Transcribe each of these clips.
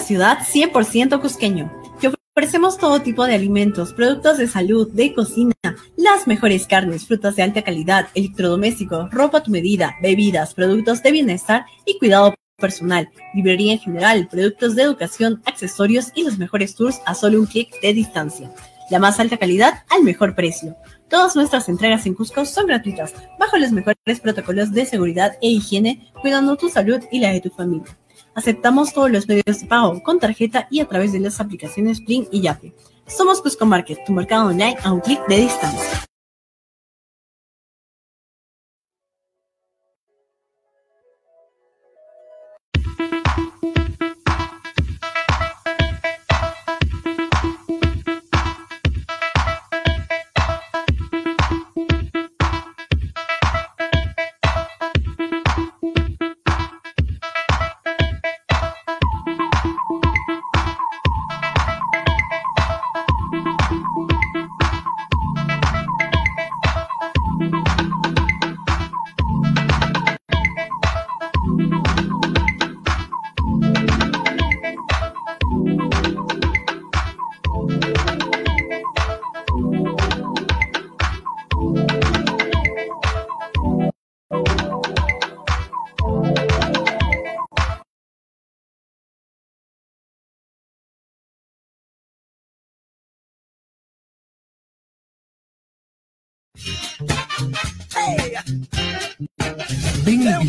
ciudad 100% cusqueño. Te ofrecemos todo tipo de alimentos, productos de salud, de cocina, las mejores carnes, frutas de alta calidad, electrodomésticos, ropa a tu medida, bebidas, productos de bienestar y cuidado personal, librería en general, productos de educación, accesorios y los mejores tours a solo un clic de distancia. La más alta calidad al mejor precio. Todas nuestras entregas en Cusco son gratuitas, bajo los mejores protocolos de seguridad e higiene, cuidando tu salud y la de tu familia. Aceptamos todos los medios de pago con tarjeta y a través de las aplicaciones Plin y Yape. Somos Cusco Market, tu mercado online a un clic de distancia.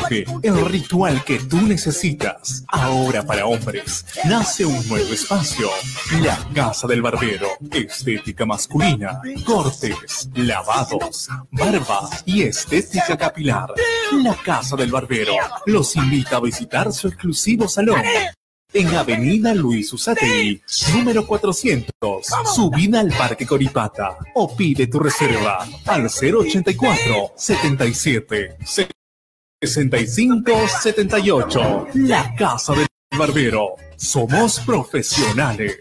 El ritual que tú necesitas. Ahora para hombres, nace un nuevo espacio. La Casa del Barbero. Estética masculina, cortes, lavados, barba y estética capilar. La Casa del Barbero los invita a visitar su exclusivo salón. en Avenida Luis Usateri, número 400, subida al Parque Coripata o pide tu reserva al 084 77 65 78. La Casa del Barbero. Somos profesionales.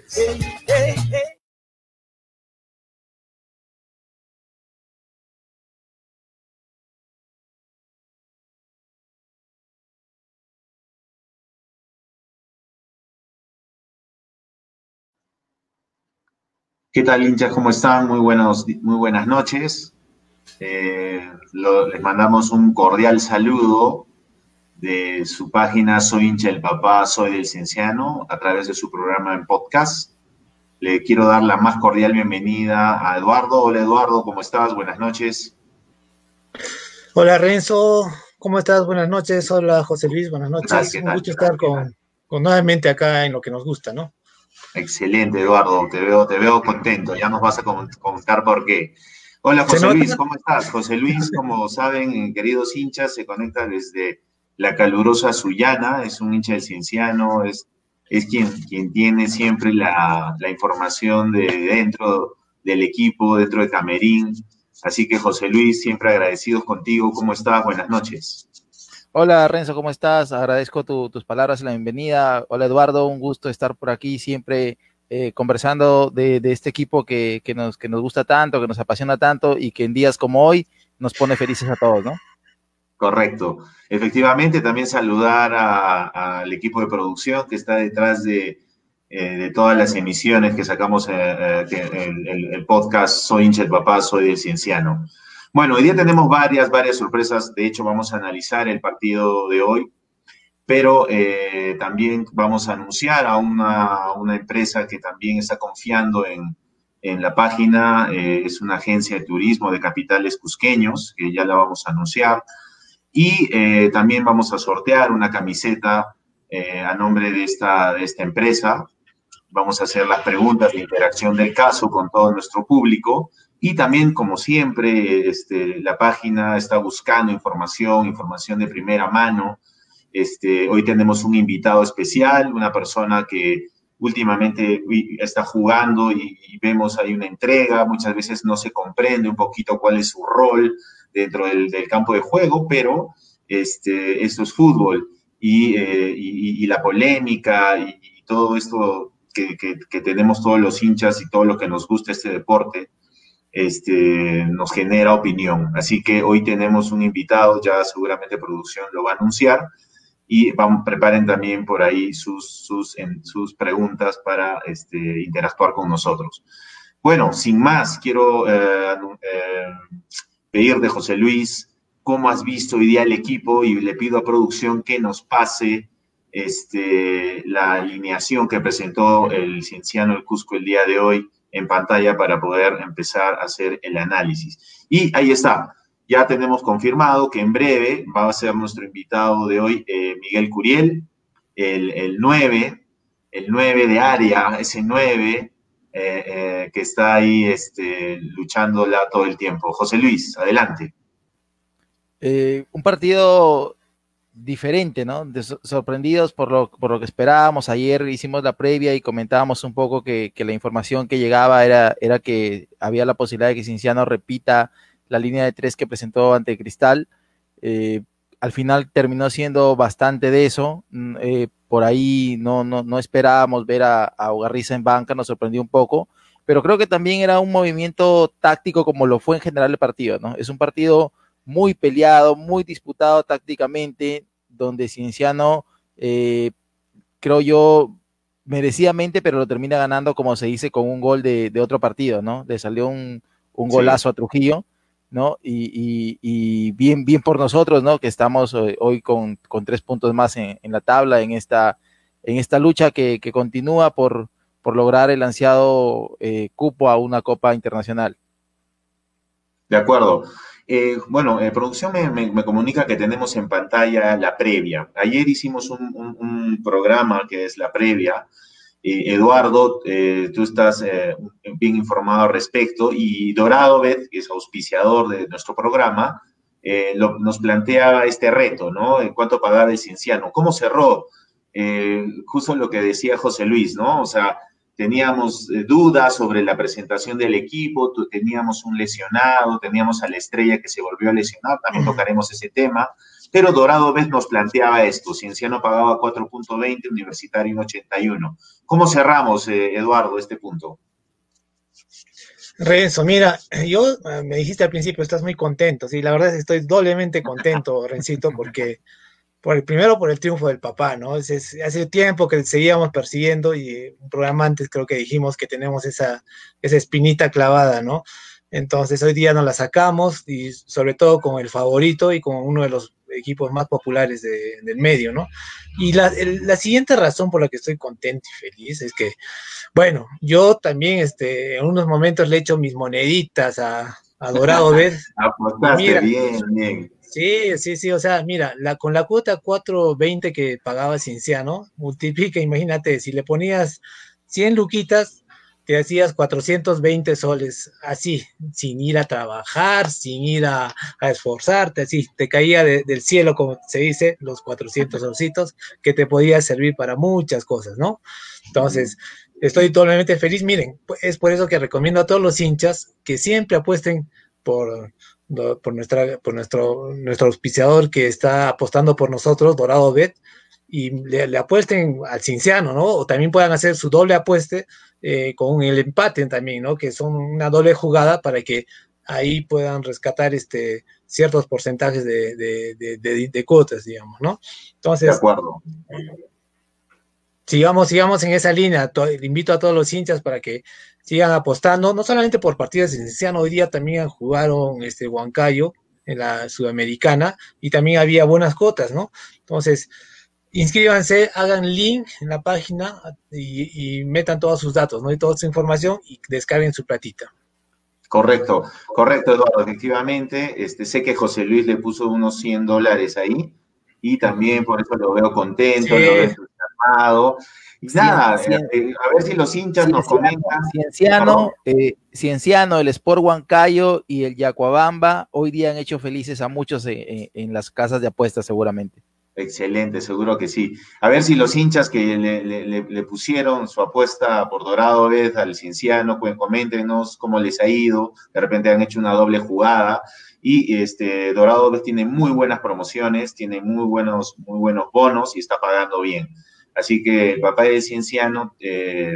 ¿Qué tal, hinchas? ¿Cómo están? Muy, buenos, muy buenas noches. Eh, les mandamos un cordial saludo de su página Soy hincha del papá, soy del cienciano, a través de su programa en podcast. Le quiero dar la más cordial bienvenida a Eduardo. Hola Eduardo, ¿cómo estás? Buenas noches. Hola Renzo, ¿cómo estás? Buenas noches. Hola José Luis, buenas noches. Un gusto estar con, con nuevamente acá en lo que nos gusta, ¿no? Excelente, Eduardo. Te veo, te veo contento. Ya nos vas a contar por qué. Hola, José Luis, ¿cómo estás? José Luis, como saben, queridos hinchas, se conecta desde la calurosa Sullana, es un hincha del Cienciano, es, es quien, quien tiene siempre la, la información de dentro del equipo, dentro de Camerín. Así que, José Luis, siempre agradecidos contigo. ¿Cómo estás? Buenas noches. Hola Renzo, ¿cómo estás? Agradezco tus palabras y la bienvenida. Hola Eduardo, un gusto estar por aquí siempre eh, conversando de, este equipo que, nos, gusta tanto, que nos apasiona tanto y que en días como hoy nos pone felices a todos, ¿no? Correcto. Efectivamente, también saludar al equipo de producción que está detrás de, eh, todas las emisiones que sacamos eh, el, podcast Soy hincha papá, soy del cienciano. Bueno, hoy día tenemos varias, varias sorpresas. De hecho, vamos a analizar el partido de hoy, pero eh, también vamos a anunciar a una, una, empresa que también está confiando en, en la página. Eh, es una agencia de turismo de capitales cusqueños, que ya la vamos a anunciar. Y eh, también vamos a sortear una camiseta a nombre de esta, de esta empresa. Vamos a hacer las preguntas de interacción del caso con todo nuestro público y también, como siempre, este, la página está buscando información, información de primera mano. Este, hoy tenemos un invitado especial, una persona que últimamente está jugando y, vemos ahí una entrega, muchas veces no se comprende un poquito cuál es su rol dentro del, campo de juego, pero este, esto es fútbol y, eh, la polémica y, todo esto que, que, tenemos todos los hinchas y todo lo que nos gusta este deporte, este, nos genera opinión. Así que hoy tenemos un invitado, ya seguramente producción lo va a anunciar, y vamos, preparen también por ahí sus, sus, sus preguntas para este, interactuar con nosotros. Bueno, sin más, quiero eh, eh, pedir de José Luis cómo has visto hoy día el equipo y le pido a producción que nos pase este, la alineación que presentó el cienciano del Cusco el día de hoy en pantalla para poder empezar a hacer el análisis. Y ahí está, ya tenemos confirmado que en breve va a ser nuestro invitado de hoy, eh, Miguel Curiel, el, el, 9, el 9 de área, ese 9 eh, eh, que está ahí este, luchándola todo el tiempo. José Luis, adelante. un partido diferente, ¿no? sorprendidos por lo, por lo que esperábamos. Ayer hicimos la previa y comentábamos un poco que, la información que llegaba era, era que había la posibilidad de que Cinciano repita la línea de tres que presentó ante Cristal. Eh, al final terminó siendo bastante de eso. Mm, eh, por ahí no, no, no esperábamos ver a, a Ugarriza en banca, nos sorprendió un poco. Pero creo que también era un movimiento táctico como lo fue en general el partido, ¿no? Es un partido muy peleado, muy disputado tácticamente, donde Cienciano, eh, creo yo, merecidamente, pero lo termina ganando, como se dice, con un gol de, otro partido, ¿no? Le salió un, golazo a Trujillo, ¿no? Y, bien, bien por nosotros, ¿no? Que estamos hoy, con, tres puntos más en, la tabla, en esta, en esta lucha que, continúa por, por lograr el ansiado eh, cupo a una Copa Internacional. De acuerdo. Eh, bueno, eh, producción me, comunica que tenemos en pantalla la previa. Ayer hicimos un, programa que es la previa. Eh, Eduardo, tú estás bien informado al respecto y Dorado Bet, que es auspiciador de nuestro programa, nos planteaba este reto, ¿no? En cuanto pagaba el cienciano. ¿Cómo cerró eh, justo lo que decía José Luis, ¿no? O sea, teníamos eh, dudas sobre la presentación del equipo, teníamos un lesionado, teníamos a la estrella que se volvió a lesionar, también tocaremos ese tema, pero Dorado Vez nos planteaba esto, Cienciano pagaba 4.20, Universitario en 81. ¿Cómo cerramos, eh, Eduardo, este punto? Renzo, mira, yo eh, me dijiste al principio, estás muy contento, sí, la verdad es que estoy doblemente contento, Rencito, porque por el, primero por el triunfo del papá, ¿no? hace tiempo que seguíamos persiguiendo y un programa antes creo que dijimos que tenemos esa, esa espinita clavada, ¿no? Entonces hoy día nos la sacamos y sobre todo con el favorito y con uno de los equipos más populares del medio, ¿no? Y la, la, siguiente razón por la que estoy contento y feliz es que, bueno, yo también este, en unos momentos le echo mis moneditas a, a Dorado ¿ves? Apostaste bien, bien. Sí, sí, sí, o sea, mira, la, con la cuota 4.20 que pagaba Cinciano, multiplica, imagínate, si le ponías 100 luquitas, te hacías 420 soles, así, sin ir a trabajar, sin ir a, esforzarte, así, te caía del cielo, como se dice, los 400 solcitos, que te podía servir para muchas cosas, ¿no? Entonces, estoy totalmente feliz. Miren, es por eso que recomiendo a todos los hinchas que siempre apuesten por, por, nuestra, por nuestro, nuestro auspiciador que está apostando por nosotros, Dorado Bet, y le, apuesten al Cinciano, ¿no? O también puedan hacer su doble apueste eh, con el empate también, ¿no? Que son una doble jugada para que ahí puedan rescatar este, ciertos porcentajes de, de, de, cuotas, digamos, ¿no? Entonces, de acuerdo. Sigamos, sigamos en esa línea. invito a todos los hinchas para que sigan apostando, no solamente por partidas de Cienciano, hoy día también jugaron este Huancayo en la Sudamericana y también había buenas cotas, ¿no? Entonces, inscríbanse, hagan link en la página y, metan todos sus datos, ¿no? Y toda su información y descarguen su platita. Correcto, correcto, Eduardo, efectivamente. Este, sé que José Luis le puso unos 100 dólares ahí y también por eso lo veo contento, lo veo entusiasmado. Y nada, eh, eh, a ver si los hinchas nos comentan. Cienciano, eh, Cienciano, el Sport Huancayo y el Yacuabamba hoy día han hecho felices a muchos en, las casas de apuestas seguramente. Excelente, seguro que sí. A ver si los hinchas que le, pusieron su apuesta por Dorado vez al Cienciano, pues coméntenos cómo les ha ido. De repente han hecho una doble jugada. Y este Dorado vez tiene muy buenas promociones, tiene muy buenos, muy buenos bonos y está pagando bien. Así que el papá de Cienciano, eh,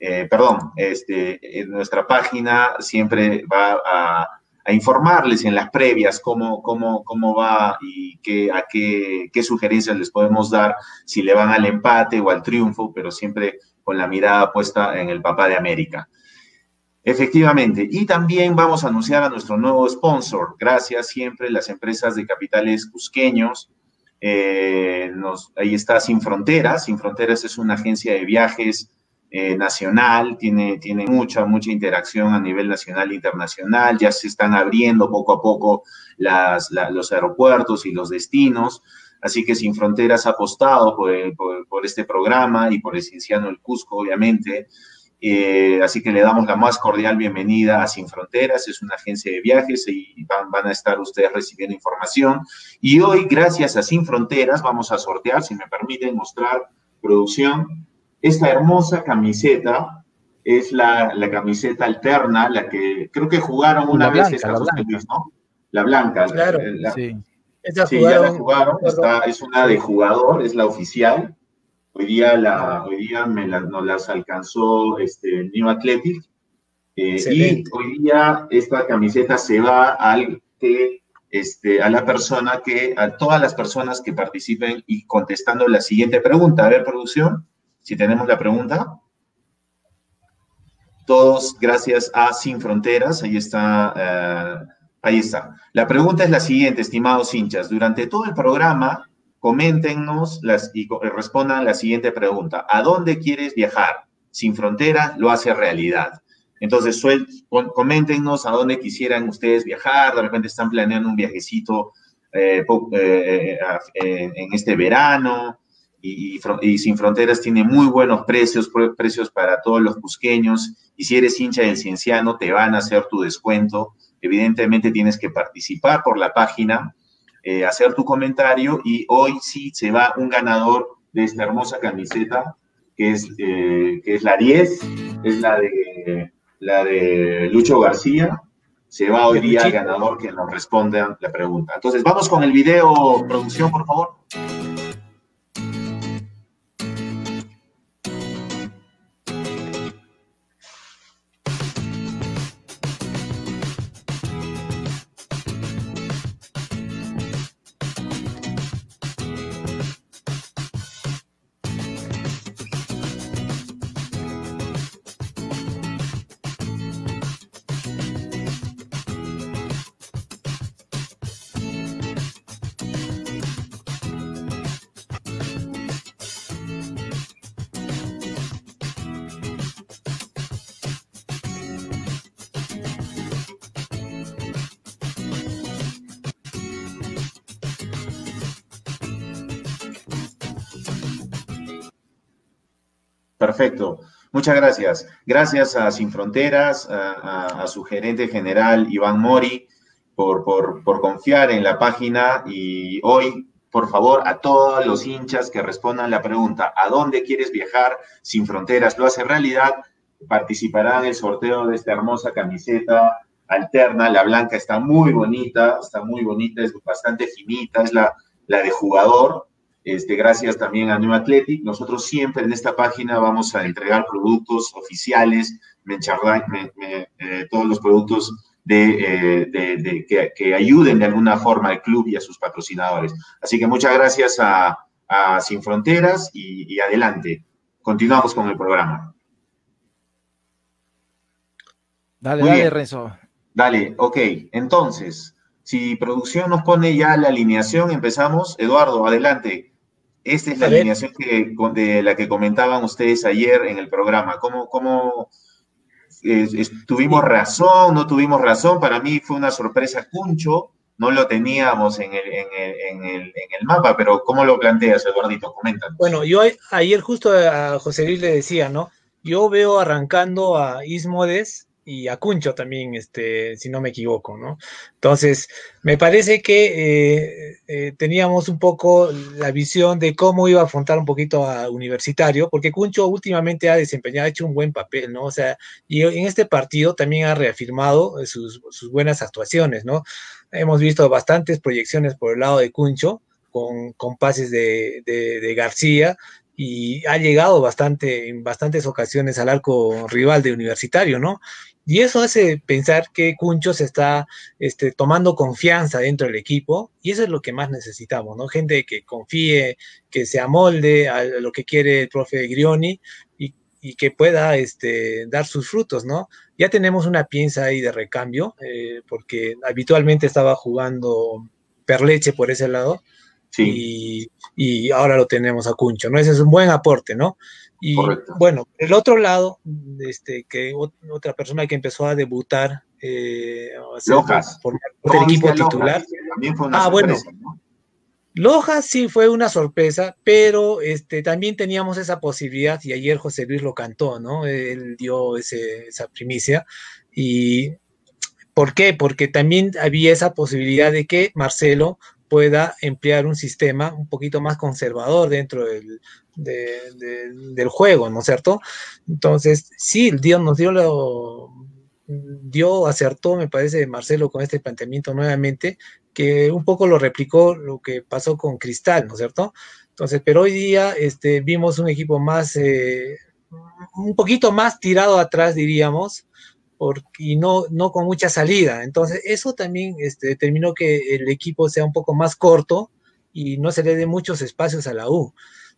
eh, perdón, este, en nuestra página siempre va a, informarles en las previas cómo, cómo, cómo va y qué, a qué, qué sugerencias les podemos dar si le van al empate o al triunfo, pero siempre con la mirada puesta en el papá de América. Efectivamente, y también vamos a anunciar a nuestro nuevo sponsor. Gracias siempre las empresas de capitales cusqueños, eh, ahí está Sin Fronteras. Sin Fronteras es una agencia de viajes eh, nacional, tiene, tiene mucha, mucha interacción a nivel nacional e internacional. Ya se están abriendo poco a poco los aeropuertos y los destinos. Así que Sin Fronteras ha apostado por, este programa y por el Cienciano El Cusco, obviamente. Eh, así que le damos la más cordial bienvenida a Sin Fronteras, es una agencia de viajes y van, van, a estar ustedes recibiendo información. Y hoy, gracias a Sin Fronteras, vamos a sortear, si me permiten mostrar producción, esta hermosa camiseta. Es la, la camiseta alterna, la que creo que jugaron una vez esta la blanca. ¿no? La blanca. Claro, sí. sí ya la jugaron, es una de jugador, es la oficial Hoy día, la, hoy día me nos las alcanzó este, New Athletic. Eh, y hoy día esta camiseta se va al que, este, a la persona que, a todas las personas que participen y contestando la siguiente pregunta. A ver, producción, si tenemos la pregunta. Todos gracias a Sin Fronteras, ahí está, eh, ahí está. La pregunta es la siguiente, estimados hinchas. Durante todo el programa coméntenos las, y respondan la siguiente pregunta. ¿A dónde quieres viajar? Sin frontera lo hace realidad. Entonces, suel, coméntenos a dónde quisieran ustedes viajar, de repente están planeando un viajecito eh, eh, en este verano, y, Sin Fronteras tiene muy buenos precios, precios para todos los cusqueños, y si eres hincha del Cienciano, te van a hacer tu descuento. Evidentemente tienes que participar por la página, eh, hacer tu comentario y hoy sí se va un ganador de esta hermosa camiseta, que es, eh, que es la 10, es la de, la de Lucho García. Se va hoy día el ganador que nos responda la pregunta. Entonces, vamos con el video, producción, por favor. Perfecto. Muchas gracias. Gracias a Sin Fronteras, a, su gerente general Iván Mori, por, por, confiar en la página y hoy, por favor, a todos los hinchas que respondan la pregunta, ¿a dónde quieres viajar? Sin Fronteras lo hace realidad, participará en el sorteo de esta hermosa camiseta alterna, la blanca está muy bonita, está muy bonita, es bastante finita, es la, la de jugador, este, gracias también a New Athletic. Nosotros siempre en esta página vamos a entregar productos oficiales, eh, todos los productos de, eh, que, ayuden de alguna forma al club y a sus patrocinadores. Así que muchas gracias a, Sin Fronteras y, adelante. Continuamos con el programa. Dale, dale, Renzo. Dale, ok. Entonces, si producción nos pone ya la alineación, empezamos. Eduardo, adelante. Esta es la alineación que, de la que comentaban ustedes ayer en el programa. ¿Cómo, cómo tuvimos razón, no tuvimos razón? Para mí fue una sorpresa Cuncho, no lo teníamos en el, en el, en el, mapa, pero ¿cómo lo planteas, Eduardito? Coméntanos. Bueno, yo ayer justo a José Luis le decía, ¿no? Yo veo arrancando a Ismodes y a Cuncho también, este, si no me equivoco, ¿no? Entonces, me parece que eh, eh, teníamos un poco la visión de cómo iba a afrontar un poquito a Universitario, porque Cuncho últimamente ha desempeñado, ha hecho un buen papel, ¿no? O sea, y en este partido también ha reafirmado eh, sus, buenas actuaciones, ¿no? Hemos visto bastantes proyecciones por el lado de Cuncho, con, con pases de, de García, y ha llegado bastante, en bastantes ocasiones al arco rival de Universitario, ¿no? Y eso hace pensar que Cuncho se está este, tomando confianza dentro del equipo y eso es lo que más necesitamos, ¿no? Gente que confíe, que se amolde a lo que quiere el profe Grioni y, que pueda este, dar sus frutos, ¿no? Ya tenemos una pieza ahí de recambio eh, porque habitualmente estaba jugando Perleche por ese lado y, y, ahora lo tenemos a Cuncho, ¿no? Ese es un buen aporte, ¿no? Y bueno, el otro lado, este, que otra persona que empezó a debutar eh, por, el equipo titular. ah, bueno. Lojas sí fue una sorpresa, pero este, también teníamos esa posibilidad y ayer José Luis lo cantó, ¿no? Él dio ese, esa primicia. ¿Y por qué? Porque también había esa posibilidad de que Marcelo pueda emplear un sistema un poquito más conservador dentro del, del juego, ¿no es cierto? Entonces, sí, Dios nos dio lo dio, acertó, me parece, Marcelo, con este planteamiento nuevamente, que un poco lo replicó lo que pasó con Cristal, ¿no es cierto? Entonces, pero hoy día este, vimos un equipo más, eh, un poquito más tirado atrás, diríamos, y no, no con mucha salida. Entonces, eso también este, determinó que el equipo sea un poco más corto y no se le dé muchos espacios a la U.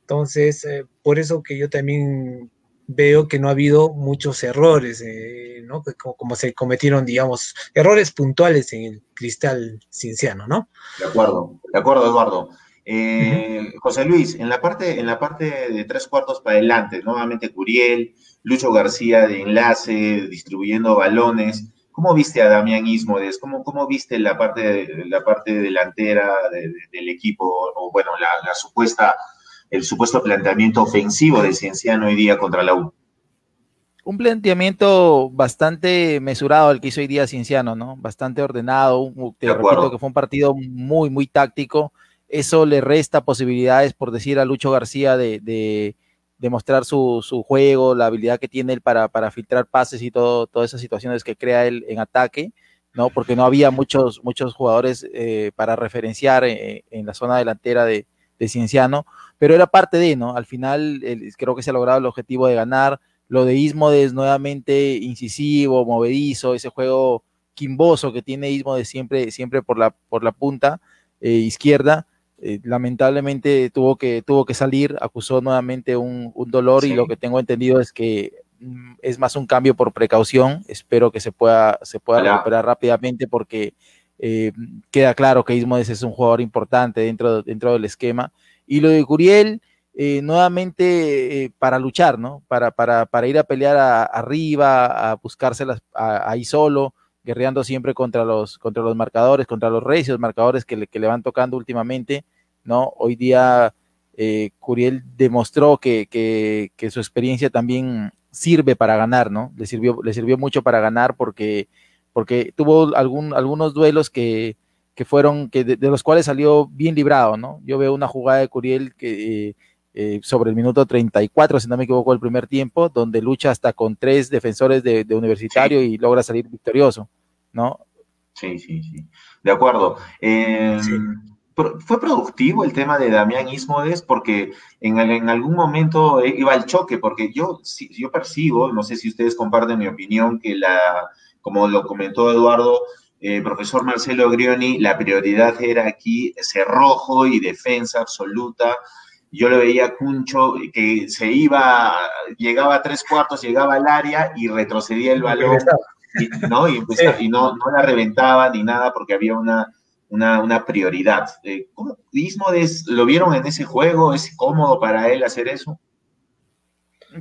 Entonces, eh, por eso que yo también veo que no ha habido muchos errores, eh, ¿no? Como, se cometieron, digamos, errores puntuales en el cristal cinciano, ¿no? De acuerdo, de acuerdo, Eduardo. Eh, José Luis, en la parte, en la parte de tres cuartos para adelante, nuevamente Curiel, Lucho García de enlace, distribuyendo balones. ¿Cómo viste a Damián Ismodes? ¿Cómo, cómo viste la parte, la parte delantera del equipo? O bueno, la, supuesta, el supuesto planteamiento ofensivo de Cienciano hoy día contra la U. Un planteamiento bastante mesurado el que hizo hoy día Cienciano, ¿no? Bastante ordenado. Te repito que fue un partido muy, muy táctico eso le resta posibilidades, por decir a Lucho García, de, de, mostrar su, su, juego, la habilidad que tiene él para, para filtrar pases y todo, todas esas situaciones que crea él en ataque, ¿no? Porque no había muchos, muchos jugadores eh, para referenciar en, en, la zona delantera de, de, Cienciano, pero era parte de, ¿no? Al final creo que se ha logrado el objetivo de ganar. Lo de Ismodes nuevamente incisivo, movedizo, ese juego quimboso que tiene Ismodes siempre, siempre por la, por la punta eh, izquierda eh, lamentablemente tuvo que, tuvo que salir, acusó nuevamente un, un dolor sí. y lo que tengo entendido es que mm, es más un cambio por precaución. Espero que se pueda, se pueda recuperar rápidamente porque eh, queda claro que Ismodes es un jugador importante dentro, dentro del esquema. Y lo de Curiel, eh, nuevamente eh, para luchar, ¿no? Para, para, para ir a pelear arriba, a buscárselas ahí solo guerreando siempre contra los, contra los marcadores, contra los recios marcadores que le, que le van tocando últimamente, ¿no? Hoy día Curiel demostró que, que, que, su experiencia también sirve para ganar, ¿no? Le sirvió, le sirvió mucho para ganar porque, porque tuvo algún, algunos duelos que, que fueron, que de, de, los cuales salió bien librado, ¿no? Yo veo una jugada de Curiel que... Eh, eh, sobre el minuto 34, si no me equivoco, el primer tiempo, donde lucha hasta con tres defensores de, de universitario sí. y logra salir victorioso, ¿no? Sí, sí, sí. De acuerdo. Eh, sí. Fue productivo el tema de Damián Ismodes porque en, en, algún momento iba al choque, porque yo, yo percibo, no sé si ustedes comparten mi opinión, que la, como lo comentó Eduardo, eh, profesor Marcelo Grioni, la prioridad era aquí cerrojo y defensa absoluta yo le veía a Cuncho que se iba, llegaba a tres cuartos, llegaba al área y retrocedía el balón, y, ¿no? Y, empezaba, sí. y no, no, la reventaba ni nada porque había una, una, una prioridad. Eh, ¿Cómo Ismodes lo vieron en ese juego? ¿Es cómodo para él hacer eso?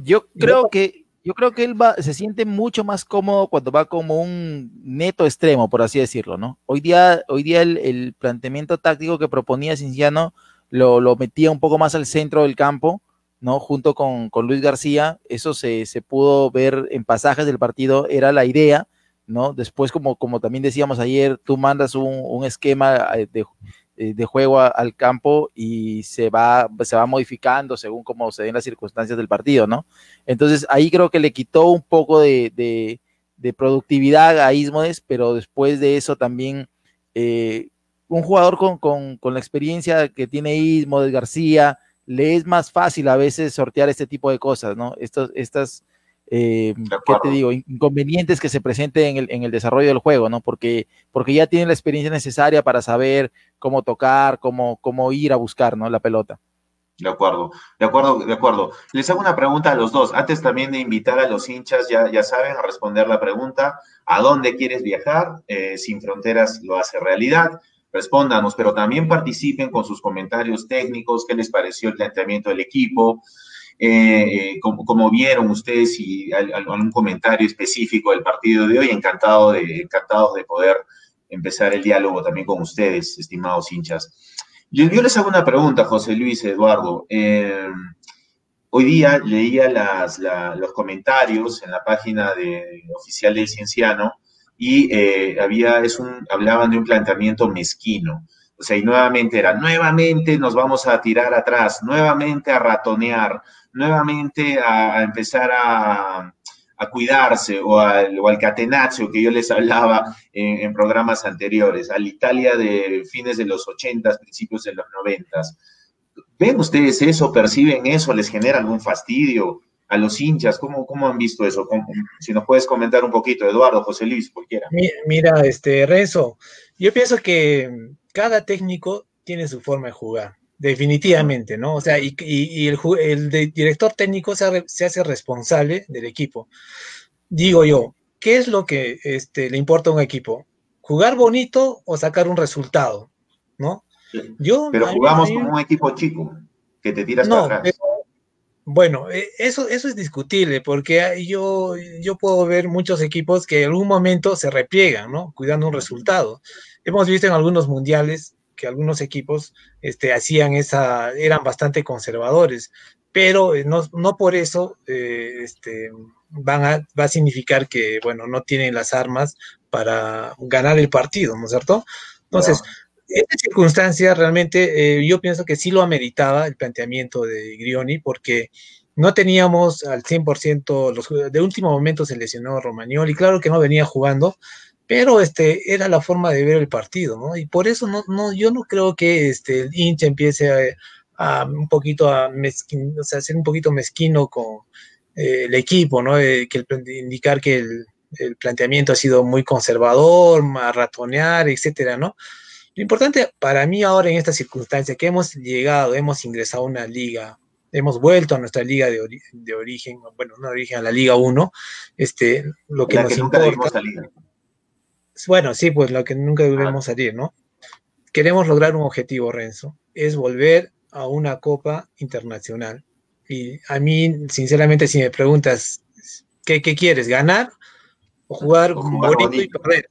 Yo creo que yo creo que él va, se siente mucho más cómodo cuando va como un neto extremo, por así decirlo, ¿no? Hoy día, hoy día el, el planteamiento táctico que proponía Cinciano lo, lo, metía un poco más al centro del campo, ¿no? Junto con, con Luis García, eso se, se, pudo ver en pasajes del partido, era la idea, ¿no? Después, como, como también decíamos ayer, tú mandas un, un esquema de, de juego al campo y se va, se va modificando según cómo se den las circunstancias del partido, ¿no? Entonces ahí creo que le quitó un poco de, de, productividad a Ismodes, pero después de eso también eh, un jugador con, con, con, la experiencia que tiene Ismodes García, le es más fácil a veces sortear este tipo de cosas, ¿no? Estas, eh, ¿qué te digo? Inconvenientes que se presenten en el, en el, desarrollo del juego, ¿no? Porque, porque ya tienen la experiencia necesaria para saber cómo tocar, cómo, cómo ir a buscar, ¿no? La pelota. De acuerdo, de acuerdo, de acuerdo. Les hago una pregunta a los dos. Antes también de invitar a los hinchas, ya, ya saben, a responder la pregunta, ¿a dónde quieres viajar? Eh, Sin Fronteras lo hace realidad respóndanos, pero también participen con sus comentarios técnicos, qué les pareció el planteamiento del equipo, eh, como, como, vieron ustedes y algún comentario específico del partido de hoy, encantado de, encantado de poder empezar el diálogo también con ustedes, estimados hinchas. Yo, yo les hago una pregunta, José Luis, Eduardo. Eh, hoy día leía las, la, los comentarios en la página de, oficial del Cienciano, y eh, había, es un, hablaban de un planteamiento mezquino. O sea, y nuevamente era, nuevamente nos vamos a tirar atrás, nuevamente a ratonear, nuevamente a, empezar a, cuidarse o al, o al que yo les hablaba en, programas anteriores, al Italia de fines de los 80, principios de los 90. ¿Ven ustedes eso? ¿Perciben eso? ¿Les genera algún fastidio? a los hinchas? ¿Cómo, cómo han visto eso? ¿Cómo, si nos puedes comentar un poquito, Eduardo, José Luis, cualquiera. Mira, este, Renzo, yo pienso que cada técnico tiene su forma de jugar, definitivamente, ¿no? O sea, y, y, y el, el director técnico se, se, hace responsable del equipo. Digo yo, ¿qué es lo que este, le importa a un equipo? ¿Jugar bonito o sacar un resultado? ¿No? Yo, pero jugamos como un equipo chico, que te tiras no, para atrás. Pero, bueno, e, eso, eso es discutible, porque yo, yo puedo ver muchos equipos que en algún momento se repliegan, ¿no? Cuidando un resultado. Hemos visto en algunos mundiales que algunos equipos este, hacían esa, eran bastante conservadores, pero eh, no, no por eso eh, este, van a, va a significar que, bueno, no tienen las armas para ganar el partido, ¿no es cierto? Entonces, esta circunstancia realmente eh, yo pienso que sí lo ameritaba el planteamiento de Grioni porque no teníamos al 100%, los, de último momento se lesionó Romagnoli, claro que no venía jugando, pero este era la forma de ver el partido, ¿no? Y por eso no, no yo no creo que este, el hincha empiece a, un poquito a o sea, ser un poquito mezquino con eh, el equipo, ¿no? Eh, que indicar que el, el, planteamiento ha sido muy conservador, a ratonear, etcétera, ¿no? Lo importante para mí ahora en esta circunstancia que hemos llegado, hemos ingresado a una liga, hemos vuelto a nuestra liga de, de origen, bueno, no de origen, a la Liga 1, este, lo que nos importa. Bueno, sí, pues lo que nunca debemos salir, ¿no? Queremos lograr un objetivo, Renzo, es volver a una Copa Internacional. Y a mí, sinceramente, si me preguntas, ¿qué, qué quieres? ¿Ganar o jugar, bonito, y perder?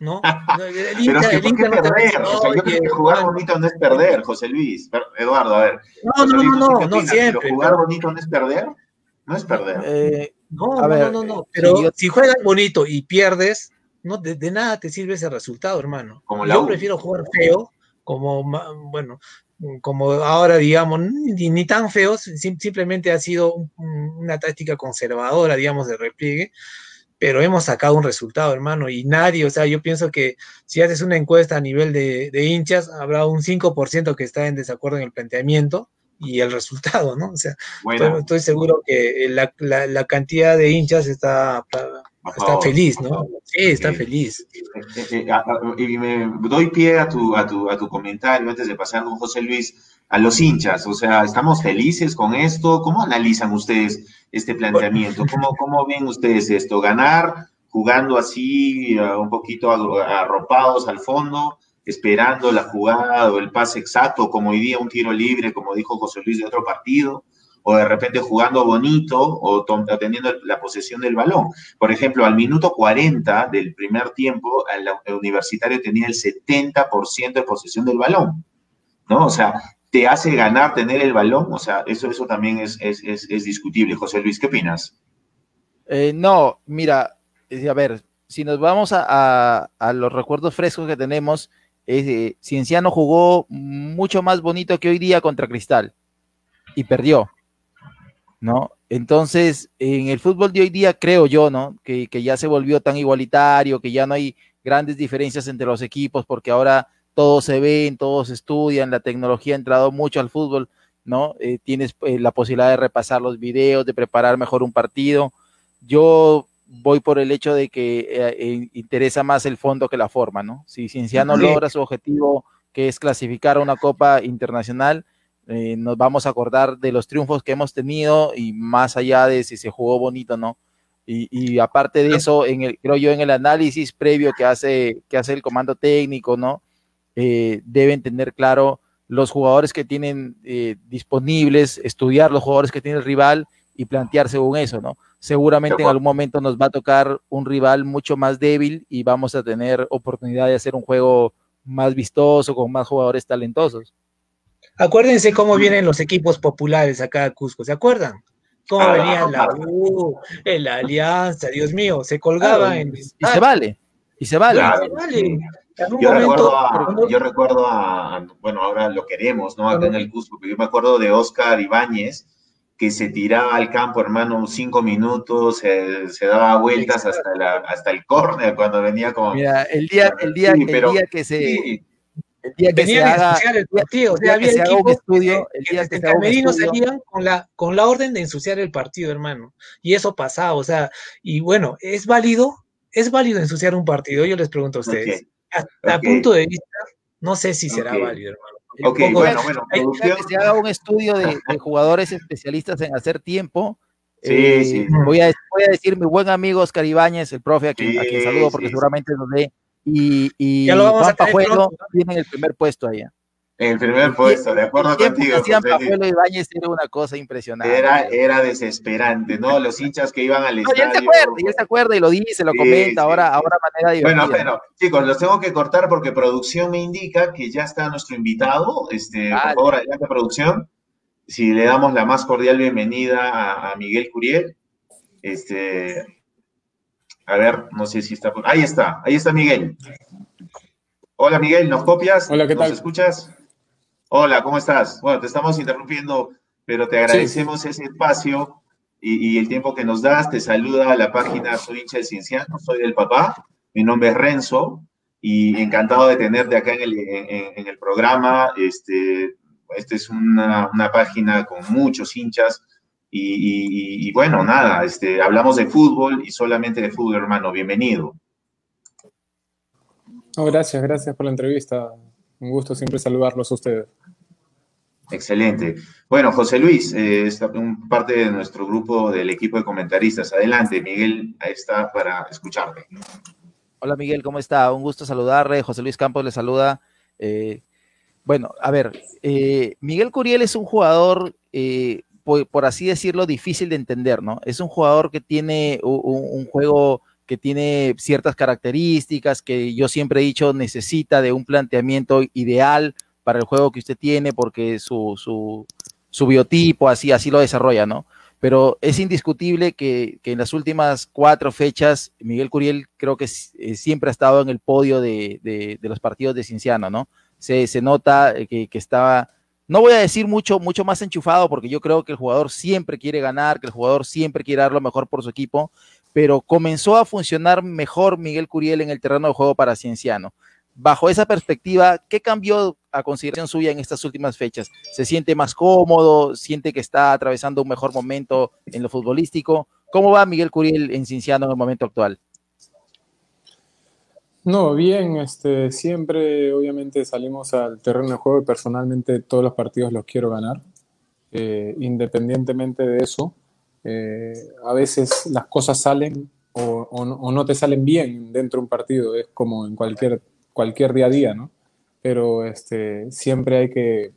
¿no? El Pero es que ¿por qué perder? o sea, yo creo que jugar bonito no es perder, José Luis. Eduardo, a ver. No, no, no, no, no, siempre. jugar bonito no es perder, no es perder. Eh, no, no, no, no, Pero si, juegas bonito y pierdes, no, de, nada te sirve ese resultado, hermano. Como yo prefiero jugar feo, como, bueno, como ahora digamos, ni, ni tan feo, simplemente ha sido una táctica conservadora, digamos, de repliegue pero hemos sacado un resultado, hermano, y nadie, o sea, yo pienso que si haces una encuesta a nivel de, hinchas, habrá un 5% que está en desacuerdo en el planteamiento y el resultado, ¿no? O sea, estoy, seguro que la, la, cantidad de hinchas está, está feliz, ¿no? Sí, está feliz. Eh, eh, y me doy pie a tu, a, tu, a tu comentario antes de pasar con José Luis a los hinchas, o sea, ¿estamos felices con esto? ¿Cómo analizan ustedes este planteamiento? ¿Cómo, cómo ven ustedes esto? ¿Ganar jugando así un poquito arropados al fondo, esperando la jugada o el pase exacto, como hoy día un tiro libre, como dijo José Luis de otro partido? O de repente jugando bonito o teniendo la posesión del balón. Por ejemplo, al minuto 40 del primer tiempo, el universitario tenía el 70% de posesión del balón. ¿no? O sea, te hace ganar tener el balón, o sea, eso, eso también es, discutible. José Luis, ¿qué opinas? Eh, no, mira, a ver, si nos vamos a, los recuerdos frescos que tenemos, eh, Cienciano jugó mucho más bonito que hoy día contra Cristal y perdió, ¿no? Entonces, en el fútbol de hoy día creo yo, ¿no? Que, que ya se volvió tan igualitario, que ya no hay grandes diferencias entre los equipos, porque ahora todos se ven, todos estudian, la tecnología ha entrado mucho al fútbol, ¿no? Eh, tienes eh, la posibilidad de repasar los videos, de preparar mejor un partido. Yo voy por el hecho de que eh, interesa más el fondo que la forma, ¿no? Si Cienciano logra su objetivo, que es clasificar a una Copa Internacional, nos vamos a acordar de los triunfos que hemos tenido y más allá de si se jugó bonito, ¿no? Y, aparte de eso, en el, creo yo en el análisis previo que hace, que hace el comando técnico, ¿no? Eh, deben tener claro los jugadores que tienen eh, disponibles, estudiar los jugadores que tiene el rival y plantear según eso, ¿no? Seguramente en algún momento nos va a tocar un rival mucho más débil y vamos a tener oportunidad de hacer un juego más vistoso, con más jugadores talentosos. Acuérdense cómo vienen los equipos populares acá a Cusco, ¿se acuerdan? Cómo ah, venían la U, la Alianza, Dios mío, se colgaban en... Y se vale, y se vale. Yo recuerdo, a, yo recuerdo a, bueno, ahora lo queremos, ¿no? Acá en el Cusco, yo me acuerdo de Oscar Ibáñez, que se tiraba al campo, hermano, cinco minutos, se, daba vueltas hasta, la, hasta el córner cuando venía como... Mira, el día, el día, el día que se... El día que se haga, el partido, o sea, había el un estudio, el día que, se salían con la, con la orden de ensuciar el partido, hermano. Y eso pasaba, o sea, y bueno, ¿es válido? ¿Es válido ensuciar un partido? Yo les pregunto a ustedes hasta punto de vista, no sé si será válido, hermano. Ok, bueno, bueno. Que se haga un estudio de, jugadores especialistas en hacer tiempo. Sí, eh, sí. Voy a, voy a decir mi buen amigo Oscar Ibáñez, el profe, a quien, a quien saludo porque seguramente nos ve. Y, y ya lo vamos Juan a Pajuelo tienen el primer puesto allá. En el primer puesto, de acuerdo contigo. Hacían Pajuelo Ibáñez era una cosa impresionante. Era, era desesperante, ¿no? Los hinchas que iban al no, estadio. Y él se acuerda, y él se acuerda y lo dice, lo comenta, ahora, ahora manera divertida. Bueno, bueno, chicos, los tengo que cortar porque producción me indica que ya está nuestro invitado. Este, Por favor, adelante, producción. Si le damos la más cordial bienvenida a, a Miguel Curiel. Este, a ver, no sé si está. Ahí está, ahí está Miguel. Hola Miguel, ¿nos copias? Hola, ¿qué tal? ¿Nos escuchas? Hola, ¿cómo estás? Bueno, te estamos interrumpiendo, pero te agradecemos ese espacio y, y, el tiempo que nos das. Te saluda la página Soy hincha de Cienciano, soy del papá. Mi nombre es Renzo y encantado de tenerte acá en el, en, en el programa. Este, esta es una, una, página con muchos hinchas y, y, y, bueno, nada, este, hablamos de fútbol y solamente de fútbol, hermano. Bienvenido. Oh, gracias, gracias por la entrevista. Un gusto siempre saludarlos a ustedes. Excelente. Bueno, José Luis, eh, está parte de nuestro grupo del equipo de comentaristas. Adelante, Miguel, ahí está para escucharte. Hola Miguel, ¿cómo está? Un gusto saludarle. José Luis Campos le saluda. Eh, bueno, a ver, eh, Miguel Curiel es un jugador, eh, por, así decirlo, difícil de entender, ¿no? Es un jugador que tiene un, juego que tiene ciertas características que yo siempre he dicho necesita de un planteamiento ideal para el juego que usted tiene porque su, su, su biotipo así, así lo desarrolla, ¿no? pero es indiscutible que, que, en las últimas cuatro fechas Miguel Curiel creo que eh, siempre ha estado en el podio de, de, los partidos de Cinciano, ¿no? Se, se nota que, que, estaba, no voy a decir mucho, mucho más enchufado, porque yo creo que el jugador siempre quiere ganar, que el jugador siempre quiere dar lo mejor por su equipo, pero comenzó a funcionar mejor Miguel Curiel en el terreno de juego para Cienciano. Bajo esa perspectiva, ¿qué cambió a consideración suya en estas últimas fechas? ¿Se siente más cómodo? ¿Siente que está atravesando un mejor momento en lo futbolístico? ¿Cómo va Miguel Curiel en Cinciano en el momento actual? No, bien, este, siempre obviamente salimos al terreno de juego y personalmente todos los partidos los quiero ganar. Eh, independientemente de eso, eh, a veces las cosas salen o, no, o, no, te salen bien dentro de un partido, es como en cualquier, cualquier día a día, ¿no? Pero este, siempre hay que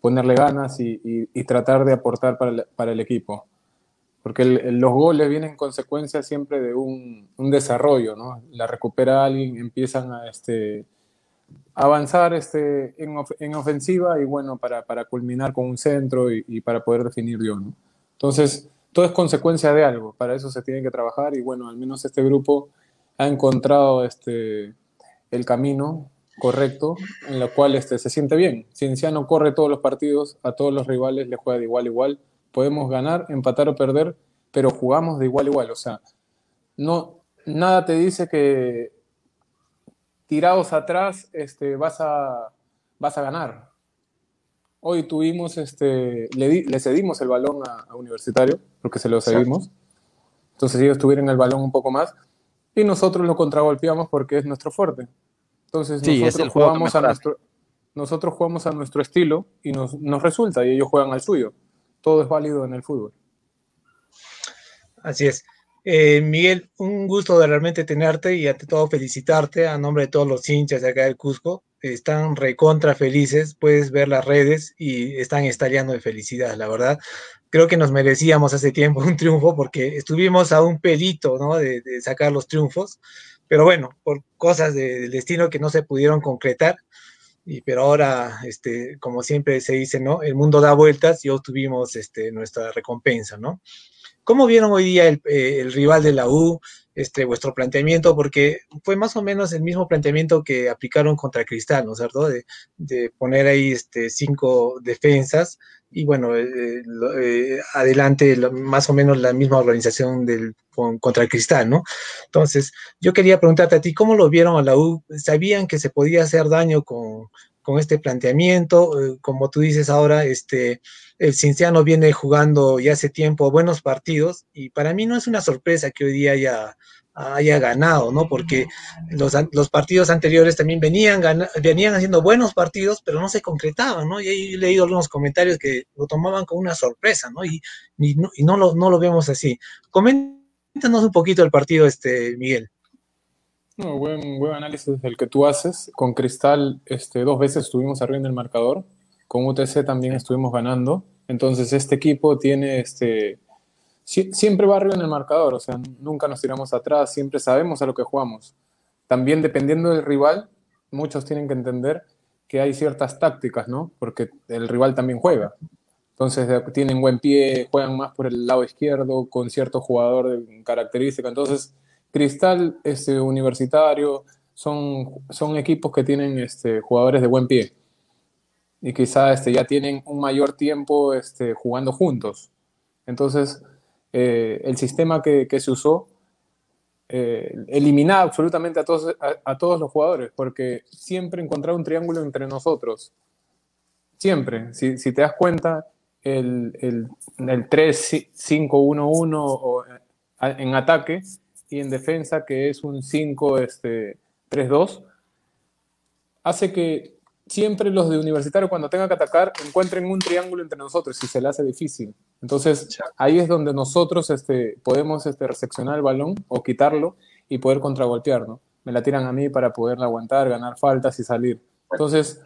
ponerle ganas y, y, y tratar de aportar para el, para el equipo porque los goles vienen en consecuencia siempre de un, un, desarrollo, ¿no? La recupera alguien, empiezan a este, avanzar este, en, en, ofensiva y bueno, para, para, culminar con un centro y, para poder definir yo, ¿no? Entonces, todo es consecuencia de algo, para eso se tiene que trabajar y bueno, al menos este grupo ha encontrado este, el camino correcto en el cual este, se siente bien. Cienciano corre todos los partidos, a todos los rivales le juega de igual a igual, podemos ganar, empatar o perder, pero jugamos de igual a igual. O sea, no, nada te dice que tirados atrás este, vas, a, vas a ganar. Hoy tuvimos, este, le, di, le cedimos el balón a, a, Universitario, porque se lo cedimos. Entonces ellos tuvieron el balón un poco más y nosotros lo contragolpeamos porque es nuestro fuerte. Entonces sí, nosotros, jugamos a nuestro, nosotros jugamos a nuestro estilo y nos, nos resulta y ellos juegan al suyo todo es válido en el fútbol. Así es. Eh, Miguel, un gusto de realmente tenerte y ante todo felicitarte a nombre de todos los hinchas de acá del Cusco. Están recontra felices, puedes ver las redes y están estallando de felicidad, la verdad. Creo que nos merecíamos hace tiempo un triunfo porque estuvimos a un pelito ¿no? de, de sacar los triunfos, pero bueno, por cosas de, del destino que no se pudieron concretar, y, pero ahora, este, como siempre se dice, ¿no? El mundo da vueltas y obtuvimos este, nuestra recompensa, ¿no? ¿Cómo vieron hoy día el, eh, el, rival de la U, este, vuestro planteamiento? Porque fue más o menos el mismo planteamiento que aplicaron contra Cristal, ¿no es cierto? De, poner ahí este, cinco defensas y bueno, eh, eh, adelante lo, más o menos la misma organización del con, contra Cristal, ¿no? Entonces, yo quería preguntarte a ti, ¿cómo lo vieron a la U? ¿Sabían que se podía hacer daño con, con este planteamiento? Eh, como tú dices ahora, este, el Cinciano viene jugando ya hace tiempo buenos partidos y para mí no es una sorpresa que hoy día haya haya ganado, ¿no? Porque los, los partidos anteriores también venían, venían haciendo buenos partidos, pero no se concretaban, ¿no? Y he leído algunos comentarios que lo tomaban como una sorpresa, ¿no? Y, no, lo, no lo vemos así. Coméntanos un poquito el partido, este, Miguel. No, buen, buen análisis el que tú haces. Con Cristal, este, dos veces estuvimos arriba en el marcador. Con UTC también estuvimos ganando. Entonces, este equipo tiene este, siempre va arriba en el marcador, o sea, nunca nos tiramos atrás, siempre sabemos a lo que jugamos. También dependiendo del rival, muchos tienen que entender que hay ciertas tácticas, ¿no? Porque el rival también juega. Entonces tienen buen pie, juegan más por el lado izquierdo, con cierto jugador de característica. Entonces, Cristal es universitario, son, son equipos que tienen este, jugadores de buen pie y quizá este, ya tienen un mayor tiempo este, jugando juntos. Entonces, eh, el sistema que, se usó eh, eliminaba absolutamente a todos, a, todos los jugadores, porque siempre encontraba un triángulo entre nosotros. Siempre. Si, si te das cuenta, el, el, el 3-5-1-1 en ataque y en defensa, que es un 5-3-2, este, hace que siempre los de universitario cuando tengan que atacar encuentren un triángulo entre nosotros y se le hace difícil. Entonces ahí es donde nosotros este, podemos este, reseccionar el balón o quitarlo y poder contragolpear, ¿no? Me la tiran a mí para poderla aguantar, ganar faltas y salir. Entonces,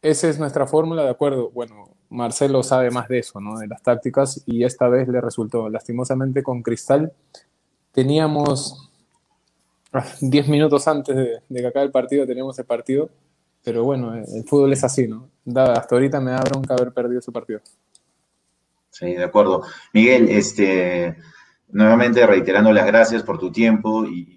esa es nuestra fórmula, de acuerdo. Bueno, Marcelo sabe más de eso, ¿no? De las tácticas y esta vez le resultó. Lastimosamente con Cristal teníamos 10 ah, minutos antes de, de que acabe el partido, teníamos el partido pero bueno, el fútbol es así, ¿no? hasta ahorita me da bronca haber perdido ese partido. Sí, de acuerdo. Miguel, este, nuevamente reiterando las gracias por tu tiempo y,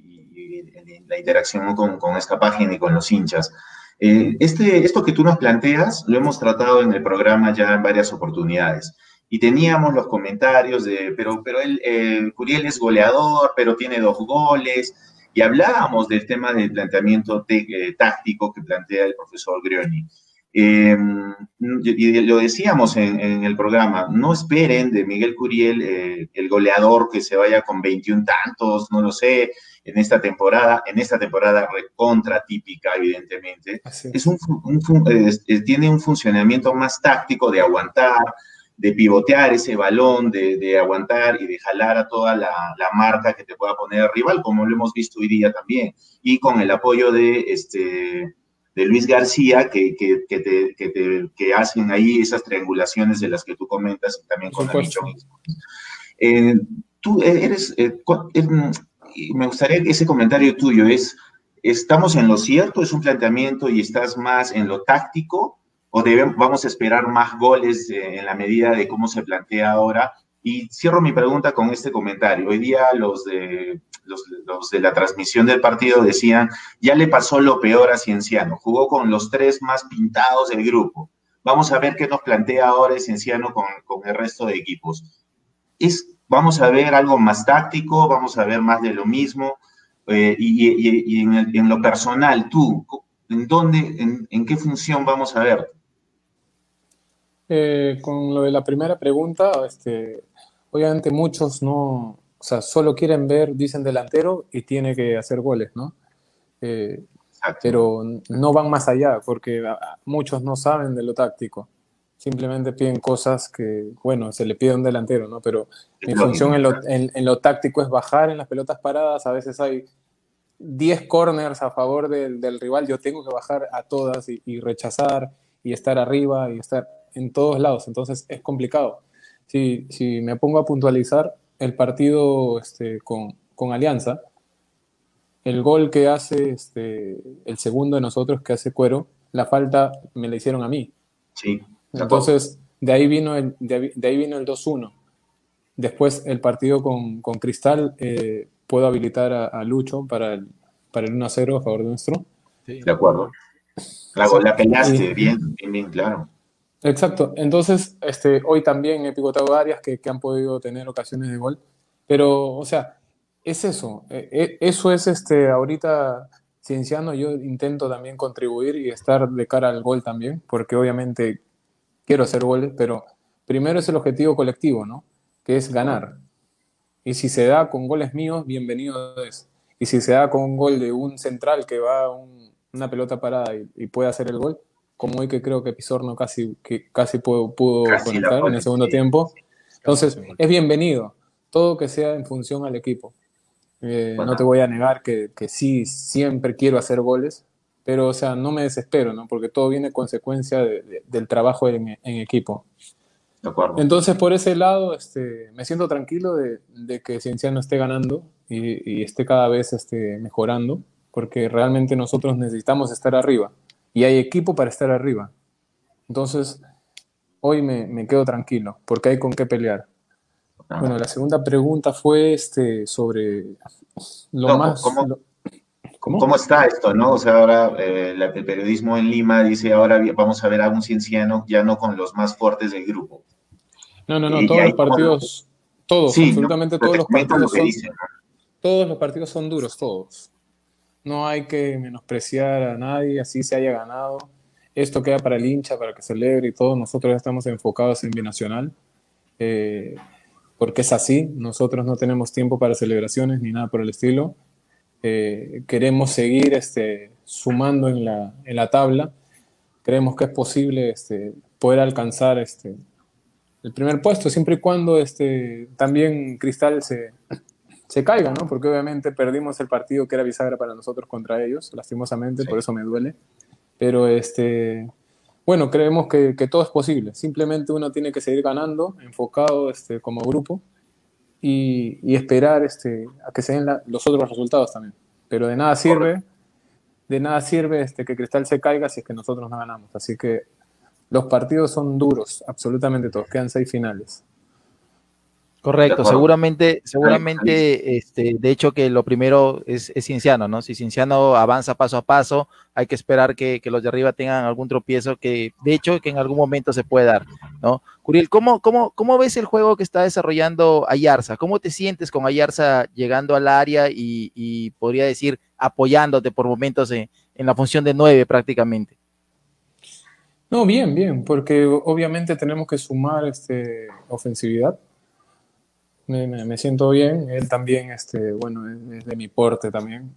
la interacción con, esta página y con los hinchas. Eh, este, esto que tú nos planteas lo hemos tratado en el programa ya en varias oportunidades. Y teníamos los comentarios de, pero, pero él, eh, Curiel es goleador, pero tiene dos goles, y hablábamos del tema del planteamiento eh, táctico que plantea el profesor Grioni. Em, y lo decíamos en, el programa, no esperen de Miguel Curiel eh, el goleador que se vaya con 21 tantos, no lo sé, en esta temporada, en esta temporada recontra típica, evidentemente. Es un, tiene un funcionamiento más táctico de aguantar, de pivotear ese balón, de, aguantar y de jalar a toda la, marca que te pueda poner el rival, como lo hemos visto hoy día también, y con el apoyo de, este, de Luis García, que, que, te, que, hacen ahí esas triangulaciones de las que tú comentas, y también con la eh, tú eres, eh, eh, me gustaría que ese comentario tuyo es, ¿estamos en lo cierto? ¿Es un planteamiento y estás más en lo táctico? O debemos, vamos a esperar más goles eh, en la medida de cómo se plantea ahora. Y cierro mi pregunta con este comentario. Hoy día los de, los, de la transmisión del partido decían, ya le pasó lo peor a Cienciano, jugó con los tres más pintados del grupo. Vamos a ver qué nos plantea ahora Cienciano con, con el resto de equipos. Es, vamos a ver algo más táctico, vamos a ver más de lo mismo. Eh, y, y, en, en, lo personal, tú, ¿en dónde, en, en qué función vamos a ver? Eh, con lo de la primera pregunta, este, obviamente muchos no, o sea, solo quieren ver, dicen delantero y tiene que hacer goles, ¿no? Eh, pero no van más allá, porque muchos no saben de lo táctico. Simplemente piden cosas que, bueno, se le pide a un delantero, ¿no? Pero mi función en lo, en, lo, táctico es bajar en las pelotas paradas. A veces hay 10 corners a favor del, del rival. Yo tengo que bajar a todas y, y rechazar y estar arriba y estar en todos lados, entonces es complicado. Si, si me pongo a puntualizar el partido este, con, con, Alianza, el gol que hace este, el segundo de nosotros, que hace Cuero, la falta me la hicieron a mí. Sí. Entonces, de ahí vino el, de, ahí vino el 2-1. Después, el partido con, con Cristal, eh, puedo habilitar a, Lucho para el, para el 1-0 a favor de nuestro. de acuerdo. La, la peleaste, bien, bien, bien, claro. Exacto. Entonces, este, hoy también he picotado áreas que, han podido tener ocasiones de gol. Pero, o sea, es eso. E, e, eso es este, ahorita cienciano. Yo intento también contribuir y estar de cara al gol también, porque obviamente quiero hacer goles, pero primero es el objetivo colectivo, ¿no? Que es ganar. Y si se da con goles míos, bienvenido es. Y si se da con un gol de un central que va a una pelota parada y puede hacer el gol, como hoy que creo que Pizorno casi, que casi pudo, pudo conectar en el segundo tiempo. Entonces, es bienvenido, todo que sea en función al equipo. Eh, no te voy a negar que, que, sí, siempre quiero hacer goles, pero, o sea, no me desespero, ¿no? Porque todo viene consecuencia del trabajo en, equipo. Entonces, por ese lado, este, me siento tranquilo de, de que Cienciano esté ganando y, y, esté cada vez este, mejorando, porque realmente nosotros necesitamos estar arriba y hay equipo para estar arriba. Entonces, hoy me, quedo tranquilo porque hay con qué pelear. Bueno, la segunda pregunta fue este, sobre lo más... ¿Cómo? está esto, no? O sea, ahora eh, el periodismo en Lima dice, ahora vamos a ver a un cienciano ya no con los más fuertes del grupo. No, no, no, todos los partidos, todos, absolutamente todos los partidos son, todos los partidos son duros, todos. No hay que menospreciar a nadie, así se haya ganado. Esto queda para el hincha, para que celebre y todo. Nosotros estamos enfocados en Binacional, eh, porque es así. Nosotros no tenemos tiempo para celebraciones ni nada por el estilo. Eh, queremos seguir este, sumando en la, tabla. Creemos que es posible este, poder alcanzar este, el primer puesto, siempre y cuando este, también Cristal se, se caiga, ¿no? Porque obviamente perdimos el partido que era bisagra para nosotros contra ellos, lastimosamente, por eso me duele. Pero este, bueno, creemos que, que, todo es posible. Simplemente uno tiene que seguir ganando, enfocado este, como grupo y, esperar este, a que se den los otros resultados también. Pero de nada sirve, de nada sirve este, que Cristal se caiga si es que nosotros no ganamos. Así que los partidos son duros, absolutamente todos. Quedan seis finales. Correcto, seguramente, seguramente, este, de hecho que lo primero es, es, Cienciano, ¿no? Si Cienciano avanza paso a paso, hay que esperar que, los de arriba tengan algún tropiezo que, de hecho, que en algún momento se puede dar, ¿no? Curiel, ¿cómo, cómo, cómo ves el juego que está desarrollando Ayarza? ¿Cómo te sientes con Ayarza llegando al área y, podría decir apoyándote por momentos en, en la función de nueve prácticamente? No, bien, bien, porque obviamente tenemos que sumar este, ofensividad me, siento bien. Él también, este, bueno, es, de mi porte también.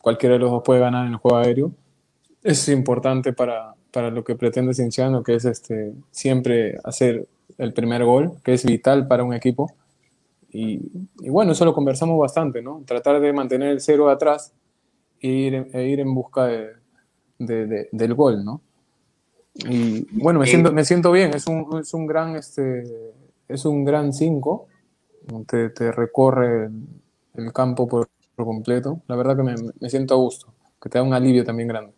Cualquiera de los dos puede ganar en el juego aéreo. Es importante para, para lo que pretende Cienciano, que es este, siempre hacer el primer gol, que es vital para un equipo. Y, bueno, eso lo conversamos bastante, ¿no? Tratar de mantener el cero atrás e ir, e ir en busca de, de, del gol, ¿no? Y bueno, me siento, me siento bien, es un, es un gran, este, es un gran 5 te, recorre el, campo por, completo. La verdad que me, siento a gusto, que te da un alivio también grande.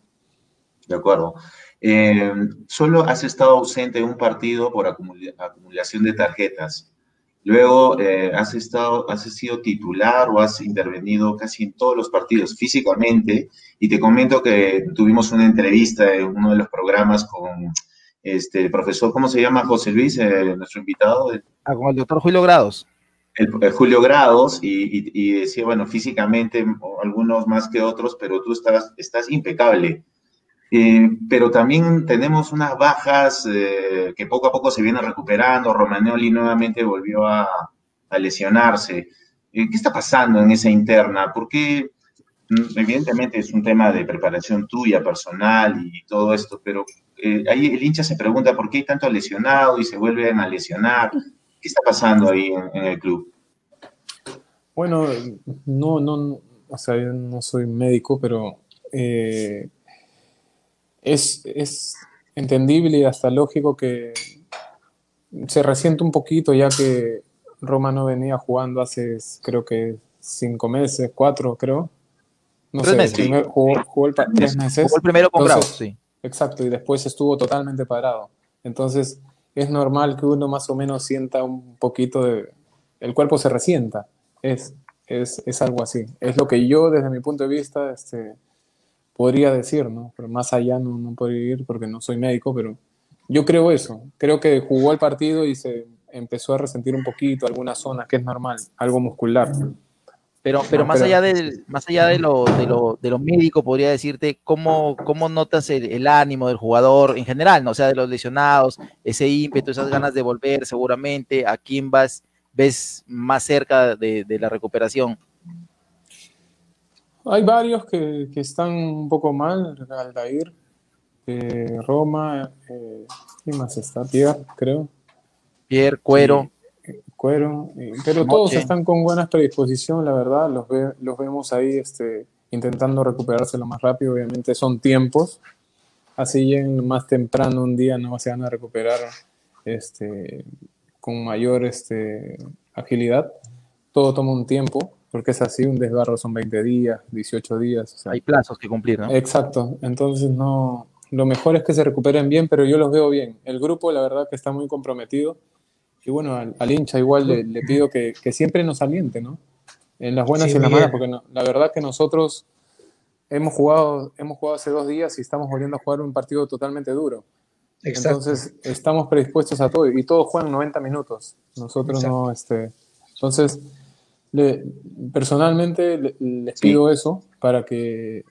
De acuerdo. Eh, solo has estado ausente en un partido por acumulación de tarjetas. Luego eh, has, estado, has sido titular o has intervenido casi en todos los partidos físicamente. Y te comento que tuvimos una entrevista en uno de los programas con este, el profesor, ¿cómo se llama? José Luis, eh, nuestro invitado. Ah, con el doctor Julio Grados Julio Grados y, decía, bueno, físicamente algunos más que otros, pero tú estás, estás impecable. Eh, pero también tenemos unas bajas eh, que poco a poco se vienen recuperando. Romagnoli nuevamente volvió a, lesionarse. Eh, ¿Qué está pasando en esa interna? Porque mm, evidentemente es un tema de preparación tuya, personal y todo esto, pero ahí el hincha se pregunta por qué hay tanto lesionado y se vuelven a lesionar. ¿Qué está pasando ahí en, el club? Bueno, no, no, o sea, yo no soy médico, pero eh, es, es, entendible y hasta lógico que se resiente un poquito ya que Roma no venía jugando hace creo que cinco meses, cuatro creo. No tres meses. jugó, el, tres meses. Jugó el primero con Bravo, sí. Exacto, y después estuvo totalmente parado. Entonces, es normal que uno más o menos sienta un poquito de... El cuerpo se resienta, es, es, es algo así. Es lo que yo desde mi punto de vista este, podría decir, ¿no? Pero más allá no, no podría ir porque no soy médico, pero yo creo eso. Creo que jugó el partido y se empezó a resentir un poquito alguna zona, que es normal, algo muscular. Pero, pero más allá del, más allá de lo, de lo, de lo médico, podría decirte cómo, cómo notas el, ánimo del jugador en general, ¿no? O sea, de los lesionados, ese ímpetu, esas ganas de volver seguramente, a quién vas, ves más cerca de, la recuperación. Hay varios que, que, están un poco mal, Aldair, eh, Roma, eh, ¿quién más está? Pierre, creo. Pierre, Cuero. Cuero, pero todos están con buenas predisposición, la verdad, los, los vemos ahí este, intentando recuperarse lo más rápido, obviamente son tiempos, así en más temprano un día no se van a recuperar este, con mayor este, agilidad, todo toma un tiempo, porque es así, un desgarro son 20 días, 18 días. Hay plazos que cumplir, ¿no? Exacto, entonces no, lo mejor es que se recuperen bien, pero yo los veo bien. El grupo, la verdad, que está muy comprometido y bueno, al, hincha igual le, pido que, siempre nos aliente, ¿no? En las buenas y en las malas, porque la verdad que nosotros hemos jugado, hemos jugado hace dos días y estamos volviendo a jugar un partido totalmente duro. Exacto. Entonces, estamos predispuestos a todo y todos juegan 90 minutos. Nosotros no, este. Entonces, le- personalmente le- les pido eso para que,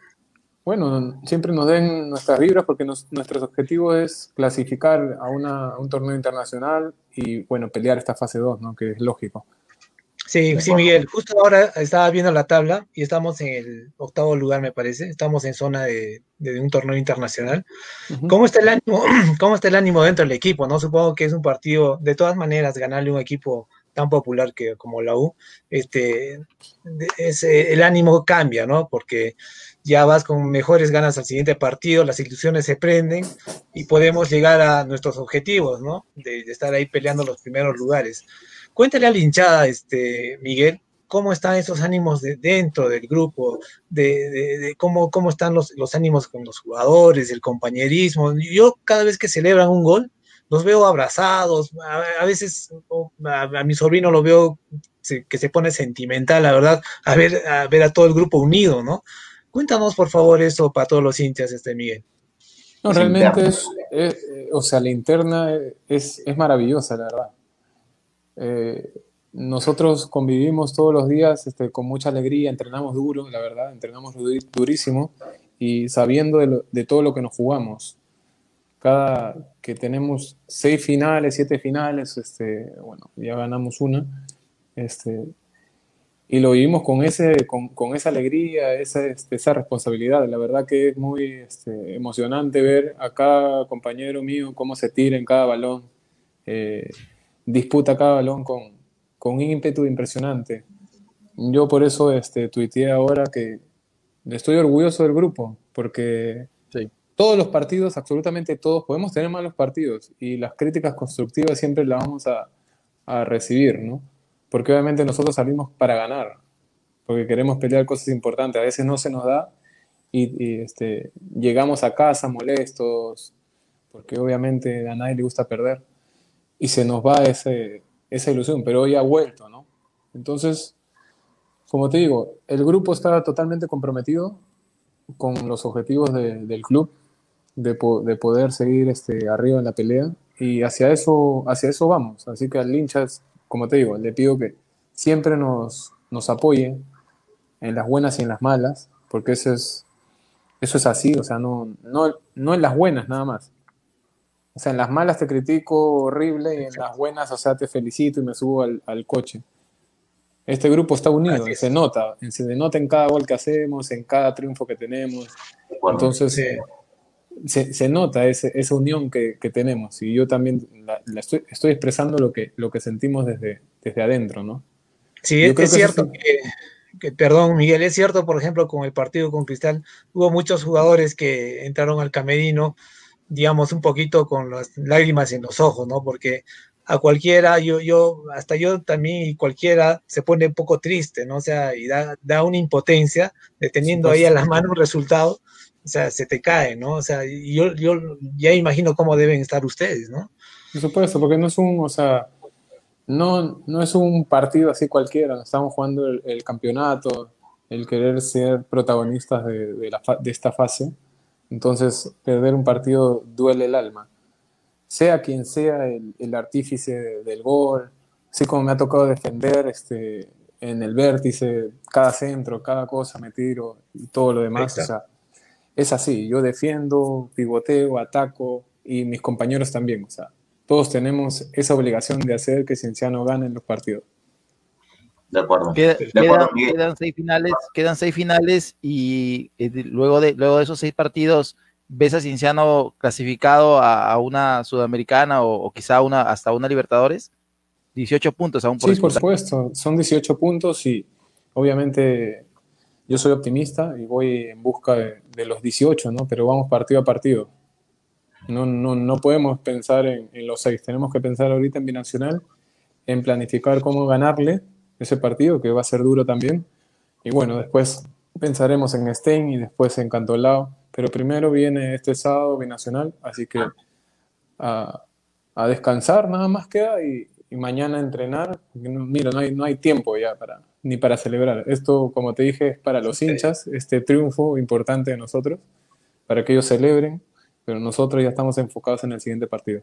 bueno, siempre nos den nuestras vibras porque nos- nuestros objetivos es clasificar a, una- a un torneo internacional y, bueno, pelear esta fase 2, ¿no? Que es lógico. Sí, sí, Miguel. Justo ahora estaba viendo la tabla y estamos en el octavo lugar, me parece. Estamos en zona de, de un torneo internacional. Ujú. ¿Cómo está el ánimo? ¿Cómo está el ánimo dentro del equipo? No supongo que es un partido, de todas maneras, ganarle a un equipo tan popular que como la U, este, es, eh, el ánimo cambia, ¿no? Porque ya vas con mejores ganas al siguiente partido, las ilusiones se prenden y podemos llegar a nuestros objetivos, ¿no? De, estar ahí peleando los primeros lugares. Cuéntale a la hinchada, este, Miguel, cómo están esos ánimos de, dentro del grupo, de, de- de cómo, cómo están los, los ánimos con los jugadores, el compañerismo. Yo cada vez que celebran un gol, los veo abrazados, a, veces a, mi sobrino lo veo que se pone sentimental, la verdad, a ver, a ver a todo el grupo unido, ¿no? Cuéntanos, por favor, eso para todos los hinchas, este Miguel. No, Es realmente es, es- o sea, la interna es, es maravillosa, la verdad. Eh, nosotros convivimos todos los días este, con mucha alegría, entrenamos duro, la verdad, entrenamos durísimo y sabiendo de, lo- de todo lo que nos jugamos. Cada que tenemos seis finales, siete finales, este, bueno, ya ganamos una, este, y lo vivimos con, ese, con, con esa alegría, esa, este, esa responsabilidad. La verdad que es muy este, emocionante ver a cada compañero mío cómo se tira en cada balón, eh, disputa cada balón con, con un ímpetu impresionante. Yo por eso este, tuiteé ahora que estoy orgulloso del grupo, porque Sí. todos los partidos, absolutamente todos, podemos tener malos partidos y las críticas constructivas siempre las vamos a, a recibir, ¿no? Porque obviamente nosotros salimos para ganar, porque queremos pelear cosas importantes, a veces no se nos da y, y, este, llegamos a casa molestos, porque obviamente a nadie le gusta perder y se nos va ese, esa ilusión, pero hoy ha vuelto, ¿no? Entonces, como te digo, el grupo está totalmente comprometido con los objetivos de- del club, de, po- de poder seguir este, arriba en la pelea, y hacia eso, hacia eso vamos. Así que al hinchas, como te digo, le pido que siempre nos, nos apoye en las buenas y en las malas, porque eso es, eso es así, o sea, no, no, no en las buenas nada más. O sea, en las malas te critico horrible y en las buenas, o sea, te felicito y me subo al, al coche. Este grupo está unido, Así y es. se nota, se nota en cada gol que hacemos, en cada triunfo que tenemos. Entonces, Sí. Se, se nota ese- esa unión que, que tenemos y yo también la, la estoy, estoy expresando lo que, lo que sentimos desde, desde adentro, ¿no? Sí, Yo es, creo es que eso cierto que, que- perdón, Miguel, es cierto, por ejemplo, con el partido con Cristal, hubo muchos jugadores que entraron al camerino, digamos, un poquito con las lágrimas en los ojos, ¿no? Porque a cualquiera, yo, yo, hasta yo también y cualquiera se pone un poco triste, ¿no? O sea, y da, da una impotencia de teniendo ahí a la mano un resultado, o sea, se te cae, ¿no? O sea, yo, yo ya imagino cómo deben estar ustedes, ¿no? Por supuesto, porque no es un, o sea, no, no es un partido así cualquiera, estamos jugando el, el campeonato, el querer ser protagonistas de, de la de esta fase, entonces perder un partido duele el alma. Sea quien sea el, el artífice de- del gol, así como me ha tocado defender este, en el vértice, cada centro, cada cosa me tiro y todo lo demás, o sea, es así, yo defiendo, pivoteo, ataco y mis compañeros también, o sea, todos tenemos esa obligación de hacer que Cienciano gane en los partidos. de acuerdo. Queda- De quedan, acuerdo, Miguel. quedan seis finales, quedan seis finales y eh, luego de, luego de esos seis partidos, ¿ves a Cienciano clasificado a, a una sudamericana o, o quizá una, hasta una Libertadores? 18 puntos aún por Sí, por supuesto, son 18 puntos y obviamente yo soy optimista y voy en busca de, de los 18, ¿no? Pero vamos partido a partido. No, no, no podemos pensar en, en los seis, tenemos que pensar ahorita en Binacional, en planificar cómo ganarle ese partido, que va a ser duro también. Y bueno, después pensaremos en Stein y después en Cantolao, pero primero viene este sábado Binacional, así que a, a descansar nada más queda y, y mañana entrenar, mira, no hay, no hay tiempo ya para, ni para celebrar. Esto, como te dije, es para los hinchas, este triunfo importante de nosotros, para que ellos celebren, pero nosotros ya estamos enfocados en el siguiente partido.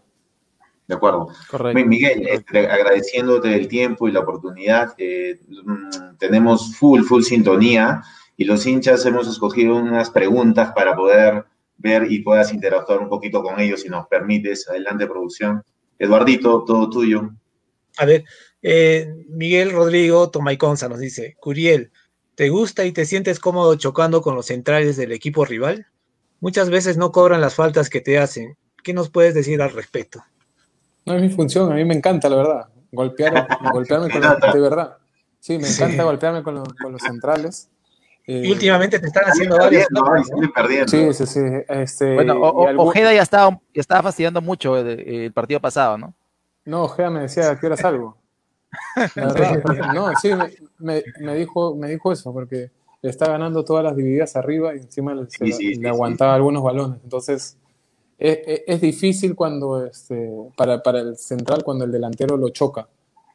De acuerdo. Correcto. Miguel, este, agradeciéndote el tiempo y la oportunidad, eh, mm, tenemos full, full sintonía y los hinchas hemos escogido unas preguntas para poder ver y puedas interactuar un poquito con ellos si nos permites. Adelante, producción. Eduardito, todo tuyo. A ver, eh, Miguel Rodrigo Tomaiconza nos dice, Curiel, ¿te gusta y te sientes cómodo chocando con los centrales del equipo rival? Muchas veces no cobran las faltas que te hacen. ¿Qué nos puedes decir al respecto? No es mi función, a mí me encanta, la verdad. Golpear, golpearme con los, de verdad. Sí, me encanta golpearme con, con los centrales. y últimamente te están haciendo varios. Sí, sí, sí. Este, bueno, Ojeda ya estaba, ya estaba fastidiando mucho el, partido pasado, ¿no? No, Ojeda me decía que era salvo. no, sí, me, me, dijo, me dijo eso, porque le está ganando todas las divididas arriba y encima le, le aguantaba algunos balones. Entonces, es, difícil cuando, este, para, para, el central, cuando el delantero lo choca.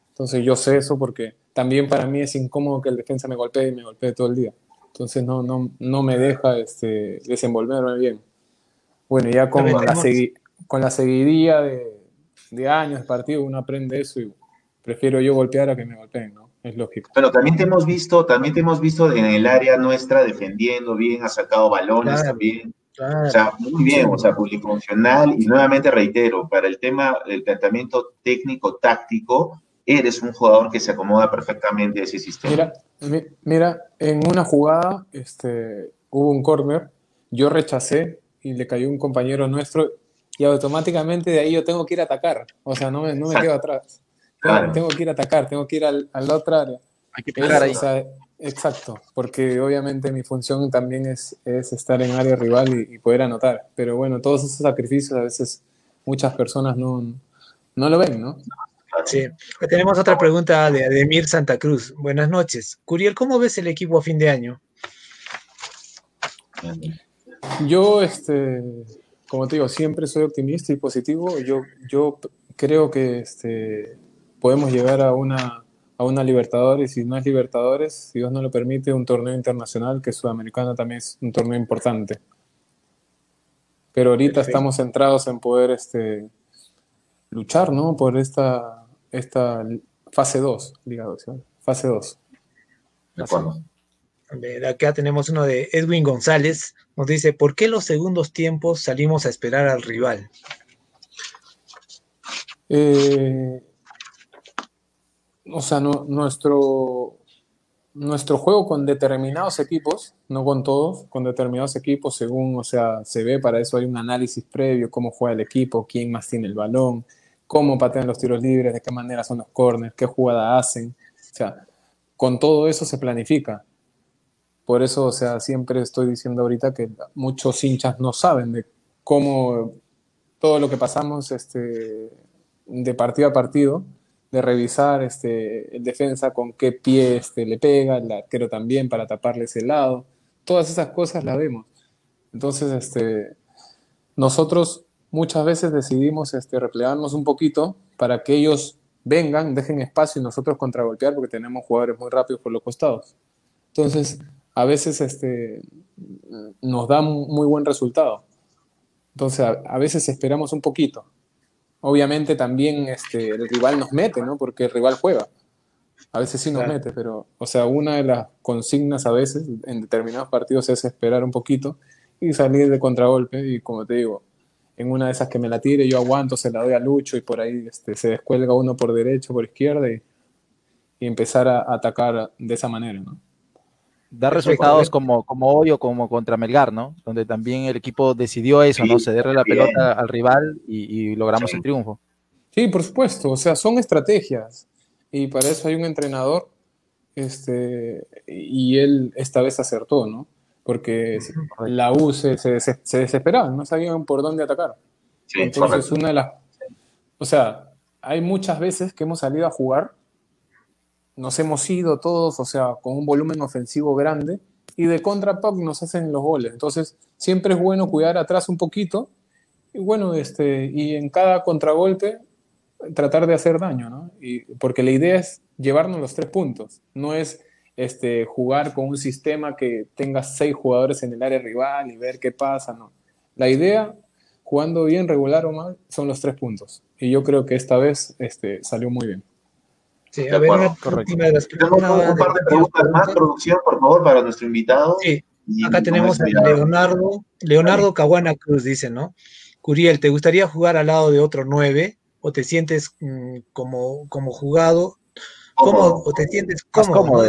Entonces yo sé eso porque también para mí es incómodo que el defensa me golpee y me golpee todo el día. Entonces no, no, no me deja este, desenvolverme bien. Bueno, ya con, la, con la seguidilla de, de años de partido uno aprende eso y prefiero yo golpear a que me golpeen, ¿no? Es lógico. Pero también te hemos visto, también te hemos visto en el área nuestra defendiendo bien, ha sacado balones también. O sea, muy bien, o sea, funcional y nuevamente reitero, para el tema del planteamiento técnico-táctico, eres un jugador que se acomoda perfectamente a ese sistema. Mira, mira en una jugada este, hubo un corner, yo rechacé y le cayó un compañero nuestro y automáticamente de ahí yo tengo que ir a atacar, o sea, no me, no me quedo atrás. Tengo, que ir a atacar, tengo que ir al, a la otra área. Hay que pegar ahí. Exacto, porque obviamente mi función también es, es estar en área rival y, poder anotar. Pero bueno, todos esos sacrificios a veces muchas personas no, no lo ven, ¿no? Sí. Tenemos otra pregunta de Ademir Santa Cruz. Buenas noches. Curiel, ¿cómo ves el equipo a fin de año? Yo, este, como te digo, siempre soy optimista y positivo. Yo, yo creo que este, podemos llegar a una a una Libertadores, y no es Libertadores, si Dios no lo permite, un torneo internacional, que Sudamericana también es un torneo importante. Pero ahorita estamos centrados en poder este, luchar, ¿no? Por esta, esta fase 2, digamos, fase 2. De acuerdo. Acá tenemos uno de Edwin González, nos dice, ¿por qué los segundos tiempos salimos a esperar al rival? Eh, o sea, nuestro, nuestro juego con determinados equipos, no con todos, con determinados equipos, según, o sea, se ve, para eso hay un análisis previo, cómo juega el equipo, quién más tiene el balón, cómo patean los tiros libres, de qué manera son los corners, qué jugada hacen. O sea, con todo eso se planifica. Por eso, o sea, siempre estoy diciendo ahorita que muchos hinchas no saben de cómo todo lo que pasamos este, de partido a partido de revisar este, el defensa con qué pie este, le pega, el arquero también para taparle ese lado. Todas esas cosas las vemos. Entonces, este, nosotros muchas veces decidimos este, replegarnos un poquito para que ellos vengan, dejen espacio y nosotros contragolpear porque tenemos jugadores muy rápidos por los costados. Entonces, a veces este, nos da muy buen resultado. Entonces, a veces esperamos un poquito obviamente también este, el rival nos mete, ¿no? Porque el rival juega. A veces sí nos mete, pero, o sea, una de las consignas a veces en determinados partidos es esperar un poquito y salir de contragolpe. Y como te digo, en una de esas que me la tire, yo aguanto, se la doy a Lucho y por ahí este, se descuelga uno por derecho, por izquierda y, y empezar a atacar de esa manera, ¿no? Da resultados como, como hoy o como contra Melgar, ¿no? Donde también el equipo decidió eso, ¿no? Cederle la pelota al rival y, logramos el triunfo. Sí, por supuesto, o sea, son estrategias y para eso hay un entrenador este, y él esta vez acertó, ¿no? Porque la U se, se, desesperaba, no sabían por dónde atacar. Entonces, una de las... O sea, hay muchas veces que hemos salido a jugar nos hemos ido todos, o sea, con un volumen ofensivo grande, y de contra nos hacen los goles. Entonces, siempre es bueno cuidar atrás un poquito, y bueno, este, y en cada contragolpe tratar de hacer daño, ¿no? Y, porque la idea es llevarnos los tres puntos, no es este, jugar con un sistema que tenga seis jugadores en el área rival y ver qué pasa, ¿no? La idea, jugando bien, regular o mal, son los tres puntos. Y yo creo que esta vez este, salió muy bien. Sí, a ver, una última de las Tenemos un par de preguntas más, producción, por favor, para nuestro invitado. Sí, acá tenemos a Leonardo, Leonardo Caguana Cruz, dice, ¿no? Curiel, ¿te gustaría jugar al lado de otro nueve o te sientes mm, como, como jugado? ¿Cómo, ¿O te sientes cómodo,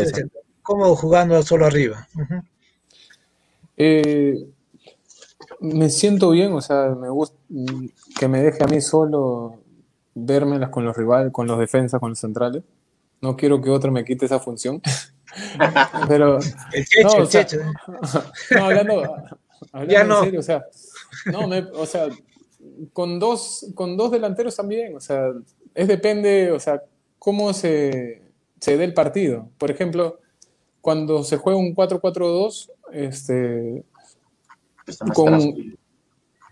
cómodo, jugando solo arriba? eh, me siento bien, o sea, me gusta mm, que me deje a mí solo verme con los rivales, con los defensas, con los centrales. No quiero que otro me quite esa función. Pero. El checho, no, el checho. no, hablando, hablando ya no. en serio, o sea, no, me, o sea, con dos, con dos delanteros también, o sea, es depende, o sea, cómo se, se dé el partido. Por ejemplo, cuando se juega un 4-4-2, este, con,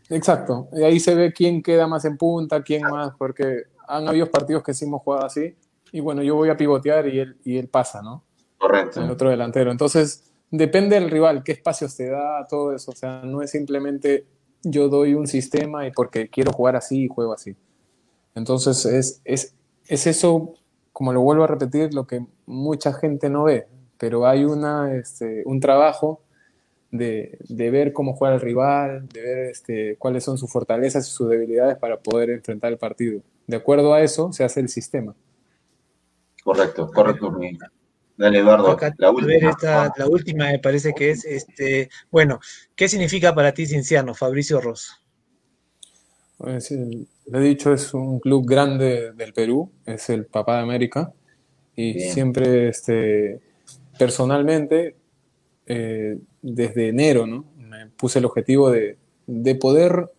exacto, y ahí se ve quién queda más en punta, quién más, porque han habido partidos que sí hemos jugado así, y bueno, yo voy a pivotear y él, y él pasa, ¿no? Correcto. El otro delantero. Entonces, depende del rival, qué espacios te da, todo eso, o sea, no es simplemente yo doy un sistema y porque quiero jugar así y juego así. Entonces, es, es, es eso, como lo vuelvo a repetir, lo que mucha gente no ve, pero hay una, este, un trabajo de, ver cómo juega el rival, de ver este, cuáles son sus fortalezas y sus debilidades para poder enfrentar el partido. De acuerdo a eso se hace el sistema. Correcto, correcto. Dale, Eduardo. la, última. la última me parece que es, este, bueno, ¿qué significa para ti Cinciano, Fabricio Ross? Pues, le he dicho, es un club grande del Perú, es el papá de América, y siempre, este, personalmente, eh, desde enero, ¿no? Me puse el objetivo de, poder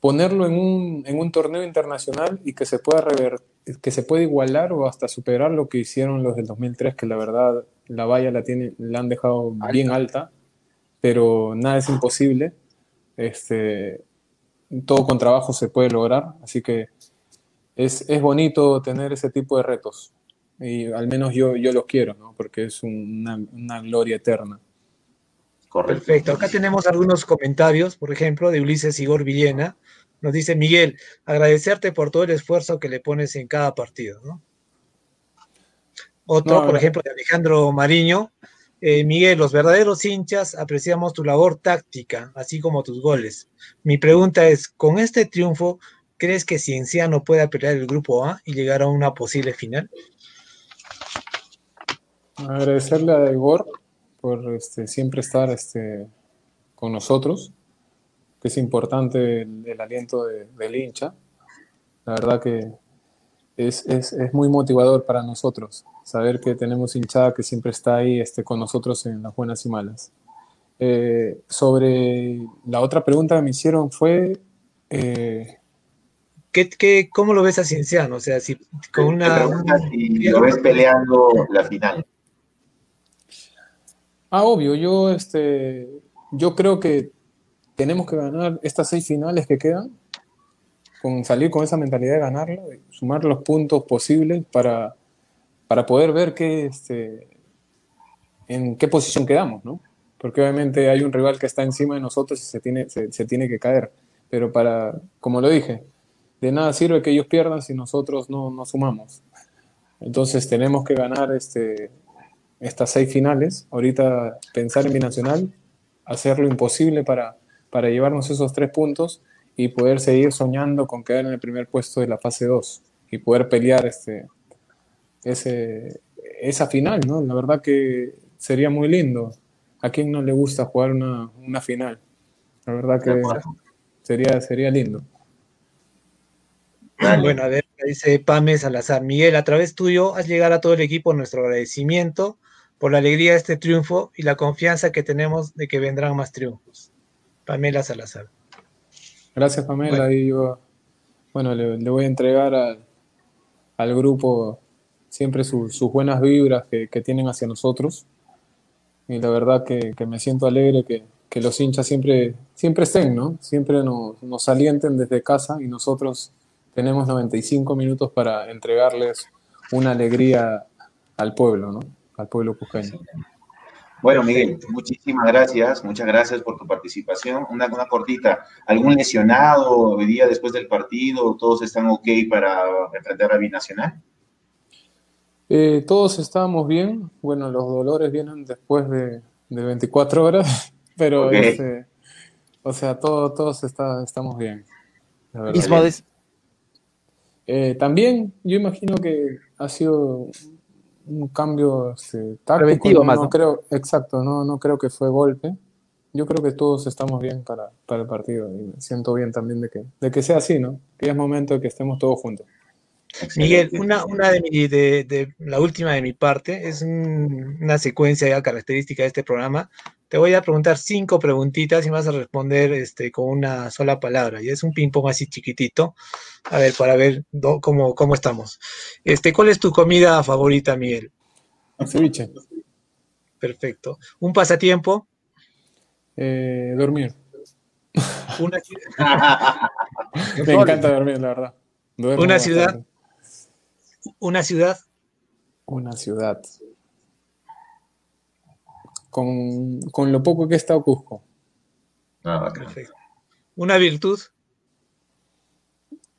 ponerlo en un, en un, torneo internacional y que se pueda rever, que se pueda igualar o hasta superar lo que hicieron los del 2003, que la verdad la valla la, tiene, la han dejado bien alta, pero nada es imposible. Este, todo con trabajo se puede lograr, así que es, es bonito tener ese tipo de retos y al menos yo, yo los quiero, ¿no? porque es una, una gloria eterna. Perfecto. Acá tenemos algunos comentarios, por ejemplo, de Ulises Igor Villena. Nos dice Miguel, agradecerte por todo el esfuerzo que le pones en cada partido. ¿no? Otro, por ejemplo, de Alejandro Mariño. Eh, Miguel, los verdaderos hinchas apreciamos tu labor táctica, así como tus goles. Mi pregunta es, con este triunfo, ¿crees que Cienciano pueda pelear el grupo A y llegar a una posible final? Agradecerle a Igor por este, siempre estar este, con nosotros, que es importante el, aliento del hincha. La verdad que es, es, es, muy motivador para nosotros saber que tenemos hinchada que siempre está ahí este, con nosotros en las buenas y malas. Eh, sobre la otra pregunta que me hicieron fue... Eh, ¿Qué, qué, cómo lo ves a Cienciano? O sea, si con una... Si lo ves peleando la final. Ah, obvio, yo, este, yo creo que tenemos que ganar estas seis finales que quedan, con salir con esa mentalidad de ganarlo, sumar los puntos posibles para, para poder ver qué, este, en qué posición quedamos, ¿no? Porque obviamente hay un rival que está encima de nosotros y se tiene, se, tiene que caer. Pero para, como lo dije, de nada sirve que ellos pierdan si nosotros no, no sumamos. Entonces tenemos que ganar este, estas seis finales, ahorita pensar en Binacional, hacer lo imposible para, para llevarnos esos tres puntos y poder seguir soñando con quedar en el primer puesto de la fase 2 y poder pelear este, ese, esa final, ¿no? La verdad que sería muy lindo. ¿A quién no le gusta jugar una, una final? La verdad que sería, sería lindo. Bueno, a ver, dice Pame Salazar. Miguel, a través tuyo has llegado a todo el equipo nuestro agradecimiento por la alegría de este triunfo y la confianza que tenemos de que vendrán más triunfos. Pamela Salazar. Gracias, Pamela. Bueno, y yo, bueno le, voy a entregar al, grupo siempre sus buenas vibras que, tienen hacia nosotros. Y la verdad que, me siento alegre que, los hinchas siempre, siempre estén, ¿no? Siempre nos, nos alienten desde casa y nosotros tenemos 95 minutos para entregarles una alegría al pueblo, ¿no? Al pueblo cusqueño. Bueno, Miguel, muchísimas gracias, muchas gracias por tu participación. Una, una cortita, ¿algún lesionado hoy día después del partido? ¿Todos están ok para enfrentar a Binacional? Eh, todos estábamos bien. Bueno, los dolores vienen después de, de 24 horas, pero este, o sea, todo- todos está- estamos bien. Mismo Eh, también yo imagino que ha sido un cambio este, táctico. Preventivo no, más, no ¿no? creo, exacto, no, no creo que fue golpe. Yo creo que todos estamos bien para, para el partido y me siento bien también de que, de que sea así, ¿no? Que es momento de que estemos todos juntos. Miguel, una, una de, mi- de- de- la última de mi parte es un- una secuencia ya característica de este programa. Te voy a preguntar cinco preguntitas y vas a responder este, con una sola palabra. Y es un ping-pong así chiquitito. A ver, para ver do- cómo, cómo estamos. Este, ¿cuál es tu comida favorita, Miguel? Ceviche, Perfecto. ¿Un pasatiempo? eh, dormir. Una, Me encanta dormir, la verdad. Duermo Una bastante. ciudad. una ciudad? Una ciudad. Con, con lo poco que he estado Cusco. Ah. Perfecto. ¿Una virtud?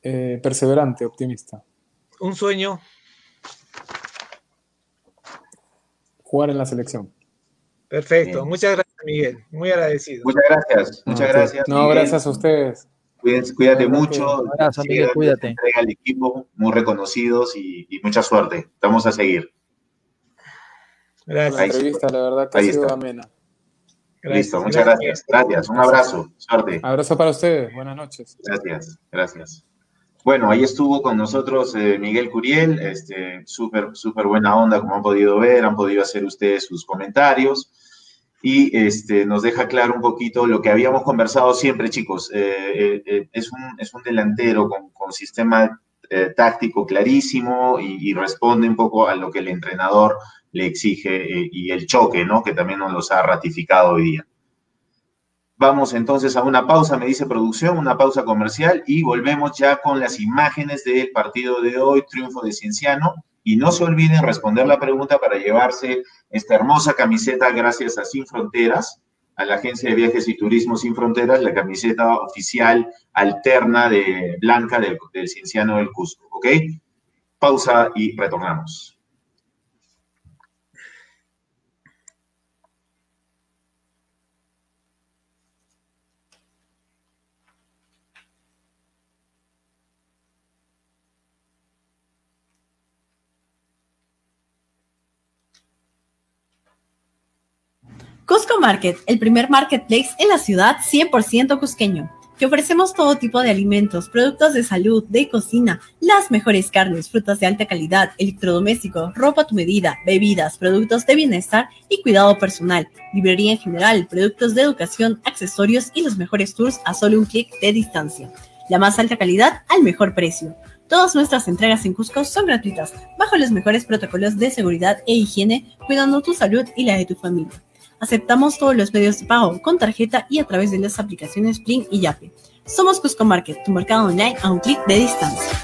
Eh, perseverante, optimista. ¿Un sueño? Jugar en la selección. Perfecto. Bien. Muchas gracias, Miguel. Muy agradecido. Muchas gracias, muchas No, gracias. No, Miguel. gracias a ustedes. Cuídense- cuídate No, mucho. Un abrazo, Miguel, cuídate. Al equipo, muy reconocidos y, y mucha suerte. Vamos a seguir. La Gracias. Sí. entrevista, la verdad que Ahí ha sido está. amena. Listo, muchas gracias. Gracias, un abrazo. Suerte. Abrazo para ustedes. Buenas noches. Gracias, gracias. Bueno, ahí estuvo con nosotros eh, Miguel Curiel, este, súper, súper buena onda, como han podido ver, han podido hacer ustedes sus comentarios y este, nos deja claro un poquito lo que habíamos conversado siempre, chicos. Eh, eh, eh, es, un, es un delantero con, con sistema eh, táctico clarísimo y, y responde un poco a lo que el entrenador le exige eh, y el choque, ¿no? Que también nos los ha ratificado hoy día. Vamos entonces a una pausa, me dice producción, una pausa comercial y volvemos ya con las imágenes del partido de hoy, triunfo de Cienciano. Y no se olviden responder la pregunta para llevarse esta hermosa camiseta gracias a Sin Fronteras, a la agencia de viajes y turismo Sin Fronteras, la camiseta oficial alterna de blanca del, Cienciano del Cusco. ¿Ok? Pausa y retornamos. Cusco Market, el primer marketplace en la ciudad 100% cusqueño. Te ofrecemos todo tipo de alimentos, productos de salud, de cocina, las mejores carnes, frutas de alta calidad, electrodomésticos, ropa a tu medida, bebidas, productos de bienestar y cuidado personal, librería en general, productos de educación, accesorios y los mejores tours a solo un clic de distancia. La más alta calidad al mejor precio. Todas nuestras entregas en Cusco son gratuitas, bajo los mejores protocolos de seguridad e higiene, cuidando tu salud y la de tu familia. Aceptamos todos los medios de pago con tarjeta y a través de las aplicaciones Plin y Yape. Somos Cusco Market, tu mercado online a un clic de distancia.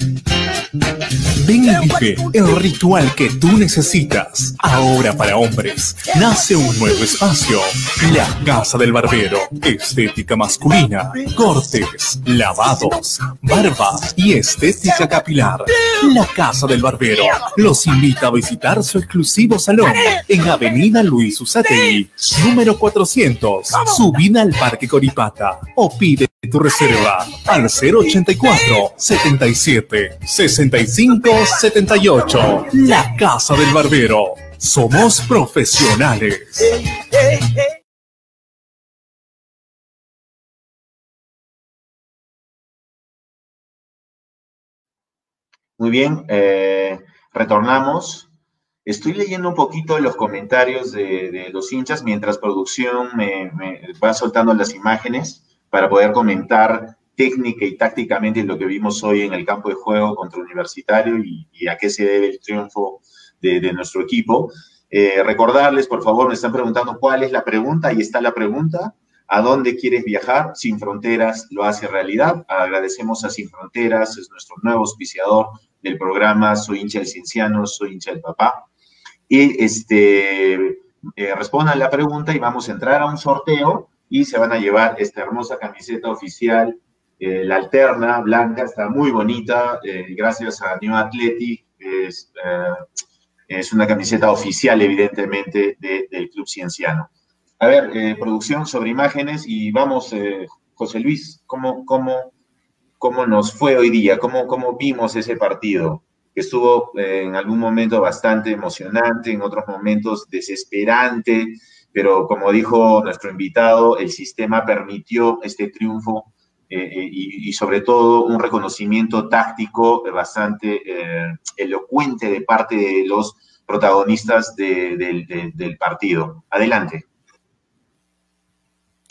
Hey! El ritual que tú necesitas. Ahora para hombres, nace un nuevo espacio. La Casa del Barbero. Estética masculina, cortes, lavados, barba y estética capilar. La Casa del Barbero los invita a visitar su exclusivo salón en Avenida Luis Usategui, número 400, subida al Parque Coripata o pide tu reserva al 084 77 65 78. La Casa del Barbero. Somos profesionales. Muy bien, eh, retornamos. Estoy leyendo un poquito los comentarios de, los hinchas mientras producción me, va soltando las imágenes para poder comentar técnica y tácticamente lo que vimos hoy en el campo de juego contra Universitario y, a qué se debe el triunfo de, de nuestro equipo. Eh, recordarles, por favor, me están preguntando cuál es la pregunta, ahí está la pregunta. ¿A dónde quieres viajar? Sin Fronteras lo hace realidad. Agradecemos a Sin Fronteras, es nuestro nuevo auspiciador del programa Soy hincha del Cienciano, soy hincha del papá. Y este, eh, respondan la pregunta y vamos a entrar a un sorteo y se van a llevar esta hermosa camiseta oficial, eh, la alterna, blanca, está muy bonita, eh, gracias a New Athletic, es, es, una camiseta oficial evidentemente de, del Club Cienciano. A ver, producción sobre imágenes y vamos, José Luis, ¿cómo, cómo, cómo nos fue hoy día? ¿Cómo, cómo vimos ese partido? que estuvo eh, en algún momento bastante emocionante, en otros momentos desesperante, pero como dijo nuestro invitado, el sistema permitió este triunfo eh, y, y, sobre todo un reconocimiento táctico bastante eh, elocuente de parte de los protagonistas de, de, de, del partido. Adelante.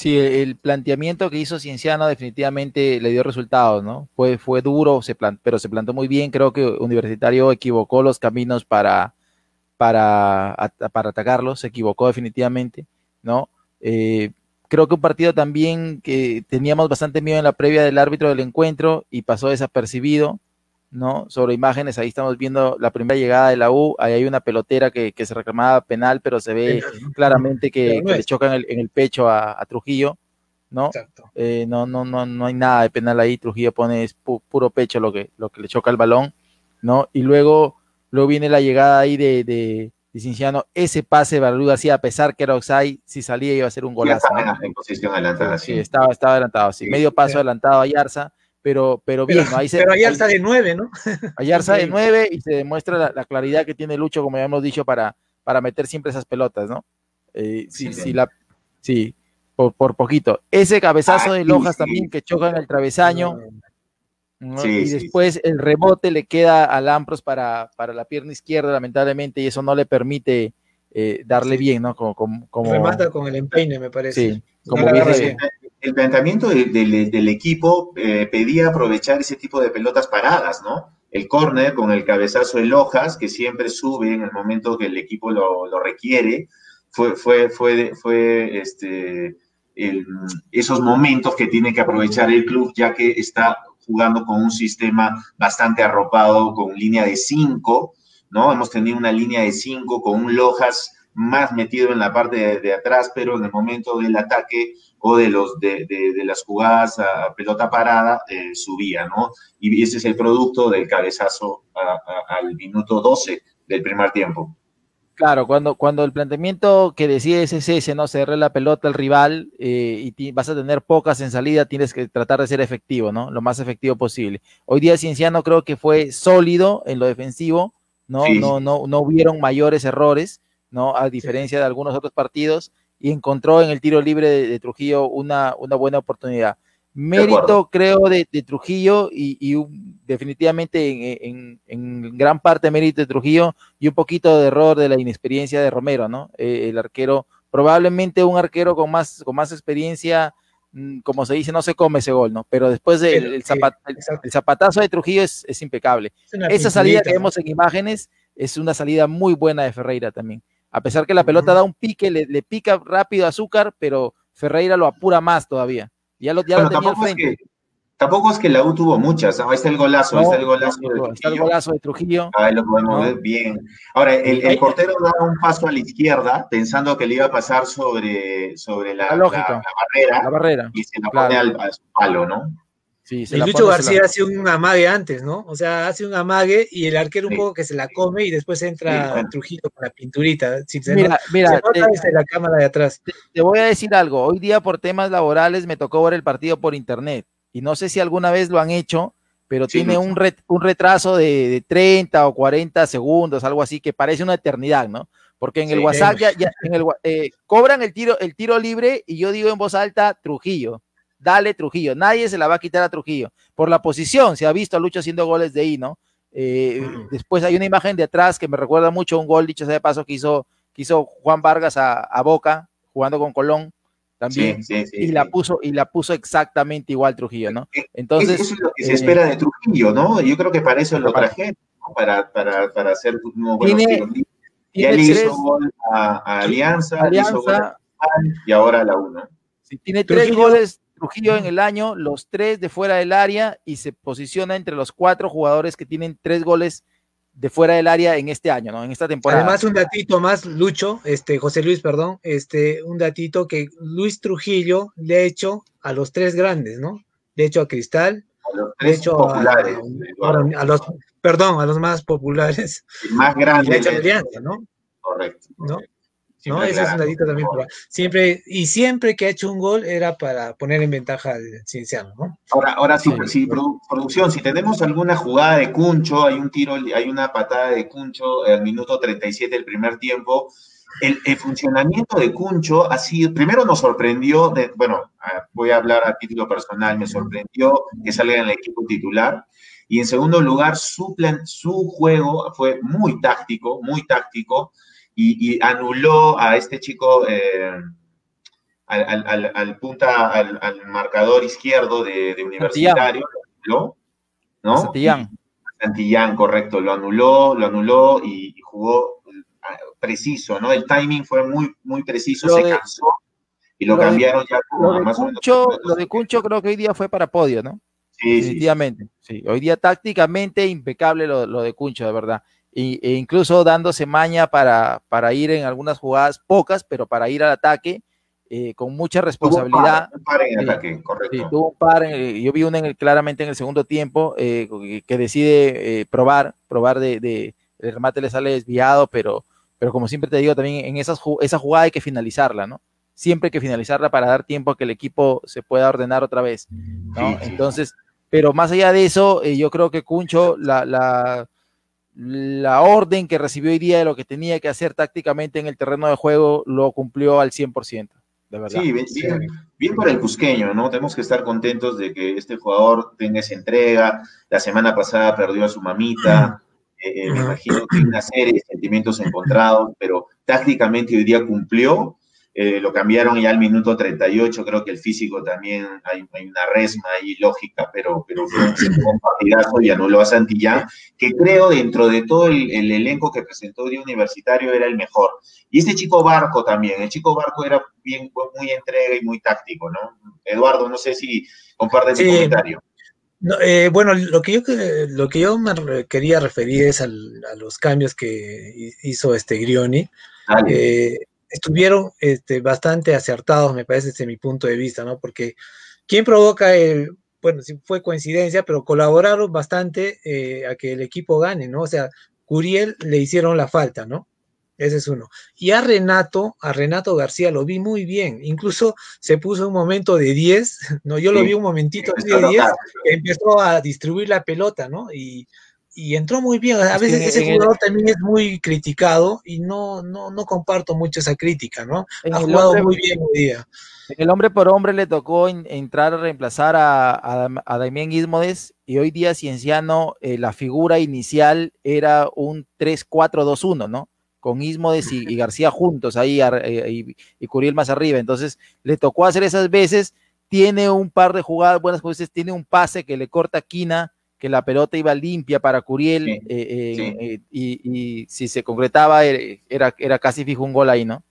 Sí, el planteamiento que hizo Cienciano definitivamente le dio resultados, ¿no? Fue, fue duro, se pero se plantó muy bien. Creo que Universitario equivocó los caminos para, para, para atacarlos, se equivocó definitivamente, ¿no? Eh, creo que un partido también que teníamos bastante miedo en la previa del árbitro del encuentro y pasó desapercibido, ¿no? Sobre imágenes, ahí estamos viendo la primera llegada de la U, ahí hay una pelotera que, que se reclamaba penal, pero se ve claramente que, que le choca en el, en el pecho a, a, Trujillo, ¿no? Eh, no, no, no, no hay nada de penal ahí, Trujillo pone es pu puro pecho lo que, lo que le choca el balón, ¿no? Y luego, luego viene la llegada ahí de, de, de Cinciano, ese pase de Barú García, a pesar que era Oxai, si salía iba a ser un golazo. Estaba ¿no? en posición adelantada, sí. sí. estaba, estaba adelantado, sí. sí. medio paso adelantado a Yarza, pero, pero bien, pero, ahí se, pero Ayarza de nueve, ¿no? Ayarza de nueve y se demuestra la, la, claridad que tiene Lucho, como ya hemos dicho, para, para meter siempre esas pelotas, ¿no? Eh, sí, sí, sí, la, sí por, por, poquito. Ese cabezazo ah, de Lojas sí, también que choca en el travesaño. ¿No? y después el rebote le queda a Lampros para, para la pierna izquierda, lamentablemente, y eso no le permite eh, darle bien, ¿no? Como, como, como, Remata con el empeine, me parece. Sí, como no dice, el planteamiento de, de, del equipo eh, pedía aprovechar ese tipo de pelotas paradas, ¿no? El córner con el cabezazo de Lojas, que siempre sube en el momento que el equipo lo, lo requiere, fue, fue, fue, fue este, el, esos momentos que tiene que aprovechar el club, ya que está jugando con un sistema bastante arropado, con línea de 5, ¿no? Hemos tenido una línea de 5 con un Lojas más metido en la parte de, atrás, pero en el momento del ataque o de, los, de, de, las jugadas a pelota parada, eh, subía, ¿no? Y ese es el producto del cabezazo al minuto 12 del primer tiempo. Claro, cuando, cuando el planteamiento que decides es ese, ¿no? Cerrar la pelota al rival eh, y vas a tener pocas en salida, tienes que tratar de ser efectivo, ¿no? Lo más efectivo posible. Hoy día Cienciano creo que fue sólido en lo defensivo, ¿no? Sí. No, no, no hubieron mayores errores, ¿no? A diferencia de algunos otros partidos, y encontró en el tiro libre de, de Trujillo una, una, buena oportunidad. Mérito, creo, de, de Trujillo y, y un, definitivamente en, en, en, gran parte mérito de Trujillo y un poquito de error de la inexperiencia de Romero, ¿no? Eh, el arquero, probablemente un arquero con más, con más experiencia, mm, como se dice, no se come ese gol, ¿no? Pero después del el, el, zapat, el, el, zapatazo de Trujillo es, es impecable. Es Esa salida que vemos en imágenes es una salida muy buena de Ferreira también. A pesar que la pelota da un pique, le, le pica rápido a Azúcar, pero Ferreira lo apura más todavía. Ya lo, ya bueno, lo tenía al frente. Es que, Tampoco es que la U tuvo muchas. Ahí está el golazo, ahí está el golazo. de Está el Trujillo. golazo de Trujillo. Ahí lo podemos ¿no? ver bien. Ahora, el, el portero da un paso a la izquierda pensando que le iba a pasar sobre, sobre la, La lógica. la- la barrera La barrera. y se la Claro. pone al, palo, ¿no? Sí, se Y la Lucho pone, se García la- hace un amague antes, ¿no? O sea, hace un amague y el arquero un Sí. poco que se la come y después entra Sí. Trujillo con la pinturita. Si se Mira, nota- mira, se nota te- desde la cámara de atrás. te voy a decir algo. Hoy día por temas laborales me tocó ver el partido por internet. Y no sé si alguna vez lo han hecho, pero Sí, tiene Lucho. un, ret- un retraso de, de 30 o 40 segundos, algo así, que parece una eternidad, ¿no? Porque en el. WhatsApp ya, ya- en el, wa- eh, cobran el tiro, el tiro libre y yo digo en voz alta, Trujillo. Dale Trujillo. Nadie se la va a quitar a Trujillo. Por la posición, se ha visto a Lucho haciendo goles de ahí, ¿no? Eh, Mm. Después hay una imagen de atrás que me recuerda mucho a un gol, dicho sea de paso, que hizo, que hizo Juan Vargas a, a Boca, jugando con Colón también. Sí, sí, sí. y la puso, y la puso exactamente igual Trujillo, ¿no? Es- Entonces, eso es lo que se eh, espera de Trujillo, ¿no? Yo creo que para eso lo Para- trajeron, ¿no? Para, para, para hacer unos buenos Tiene- libres. Ya tiene le tres- hizo gol a, a Alianza, le hizo gol a Alianza, y ahora a la 1. sí, tiene tres Trujillo- goles Trujillo en el año, los tres de fuera del área y se posiciona entre los cuatro jugadores que tienen tres goles de fuera del área en este año, ¿no? En esta temporada. Además, un datito más, Lucho, este, José Luis, perdón, este, un datito que Luis Trujillo le ha hecho a los tres grandes, ¿no? Le ha hecho a Cristal, A los le ha tres hecho populares, a, los, perdón, a los más populares, más y grande. le ha hecho a Alianza, ¿no? Correcto. ¿No? Siempre ¿no? Ese es un aclarando. datito también. para- siempre, y siempre que ha hecho un gol era para poner en ventaja al Cienciano, ¿no? Ahora, ahora sí, Sí. sí, produ- producción, si tenemos alguna jugada de Cuncho, hay un tiro, hay una patada de Cuncho al minuto 37 del primer tiempo. El, el funcionamiento de Cuncho ha sido, primero nos sorprendió, de, bueno, voy a hablar a título personal, me sorprendió que salga en el equipo titular. Y en segundo lugar, su, plan, su juego fue muy táctico, muy táctico, y, y anuló a este chico, eh, al, al- al- al punta, al, marcador izquierdo de, de Universitario, lo anuló, ¿no? Santillán. Santillán, correcto, lo anuló, lo anuló y, y jugó ah, preciso, ¿no? El timing fue muy, muy preciso, Lo se de- cansó y lo, lo de- cambiaron ya como Lo de, o menos. Cuncho, lo de Cuncho creo que hoy día fue para podio, ¿no? Sí. Definitivamente. Sí, hoy día tácticamente impecable lo, lo de Cuncho, de verdad. E incluso dándose maña para, para ir en algunas jugadas, pocas, pero para ir al ataque eh, con mucha Tuvo responsabilidad. par, un par en Sí. ataque, correcto. Sí, tuvo un par, yo vi una en el- claramente en el segundo tiempo eh, que- decide eh, probar, probar de, de- el remate le sale desviado, pero, pero como siempre te digo, también en esas, esa jugada hay que finalizarla, ¿no? Siempre hay que finalizarla para dar tiempo a que el equipo se pueda ordenar otra vez, ¿no? Sí, sí. Entonces, pero más allá de eso, eh, yo creo que Cuncho, la, la, la orden que recibió hoy día de lo que tenía que hacer tácticamente en el terreno de juego, lo cumplió al 100%, de verdad. Sí, bien, bien- bien por el cusqueño, ¿no? Tenemos que estar contentos de que este jugador tenga esa entrega. La semana pasada perdió a su mamita. eh, eh, me imagino que hay una serie de sentimientos encontrados, pero tácticamente hoy día cumplió. Eh, lo cambiaron ya al minuto 38. Creo que el físico también hay, hay una resma ahí lógica, pero, pero fue un partidazo y anuló a Santillán, que creo dentro de todo el, el elenco que presentó Día Universitario era el mejor. Y este chico Barco también, el chico Barco era bien, muy entrega y muy táctico, ¿no? Eduardo, no sé si compartes Sí. mi comentario. No, eh, bueno, lo que yo lo que yo me quería referir es al- a los cambios que hi- hizo este Grioni. Eh, estuvieron este, bastante acertados, me parece, desde mi punto de vista, ¿no? Porque ¿quién provoca el, bueno, sí fue coincidencia, pero colaboraron bastante eh, a que el equipo gane, ¿no? O sea, Curiel le hicieron la falta, ¿no? Ese es uno. Y a Renato, a Renato García lo vi muy bien. Incluso se puso un momento de 10, ¿no? Yo lo vi un momentito de a 10, notar. empezó a distribuir la pelota, ¿no? Y, y entró muy bien. A veces ese jugador también es muy criticado y no, no, no comparto mucho esa crítica, ¿no? Ha jugado hombre- muy bien hoy día. El hombre por hombre le tocó en- entrar a reemplazar a, a, a Damián Ismodes y hoy día Cienciano, eh, la figura inicial era un 3-4-2-1, ¿no? Con Ismodes y, y García juntos ahí ar- eh, y, y Curiel más arriba. Entonces le tocó hacer esas veces. Tiene un par de jugadas buenas, dices, tiene un pase que le corta a Quina, que la pelota iba limpia para Curiel Sí, eh, eh, sí. eh, y, y si se concretaba era, era casi fijo un gol ahí, ¿no?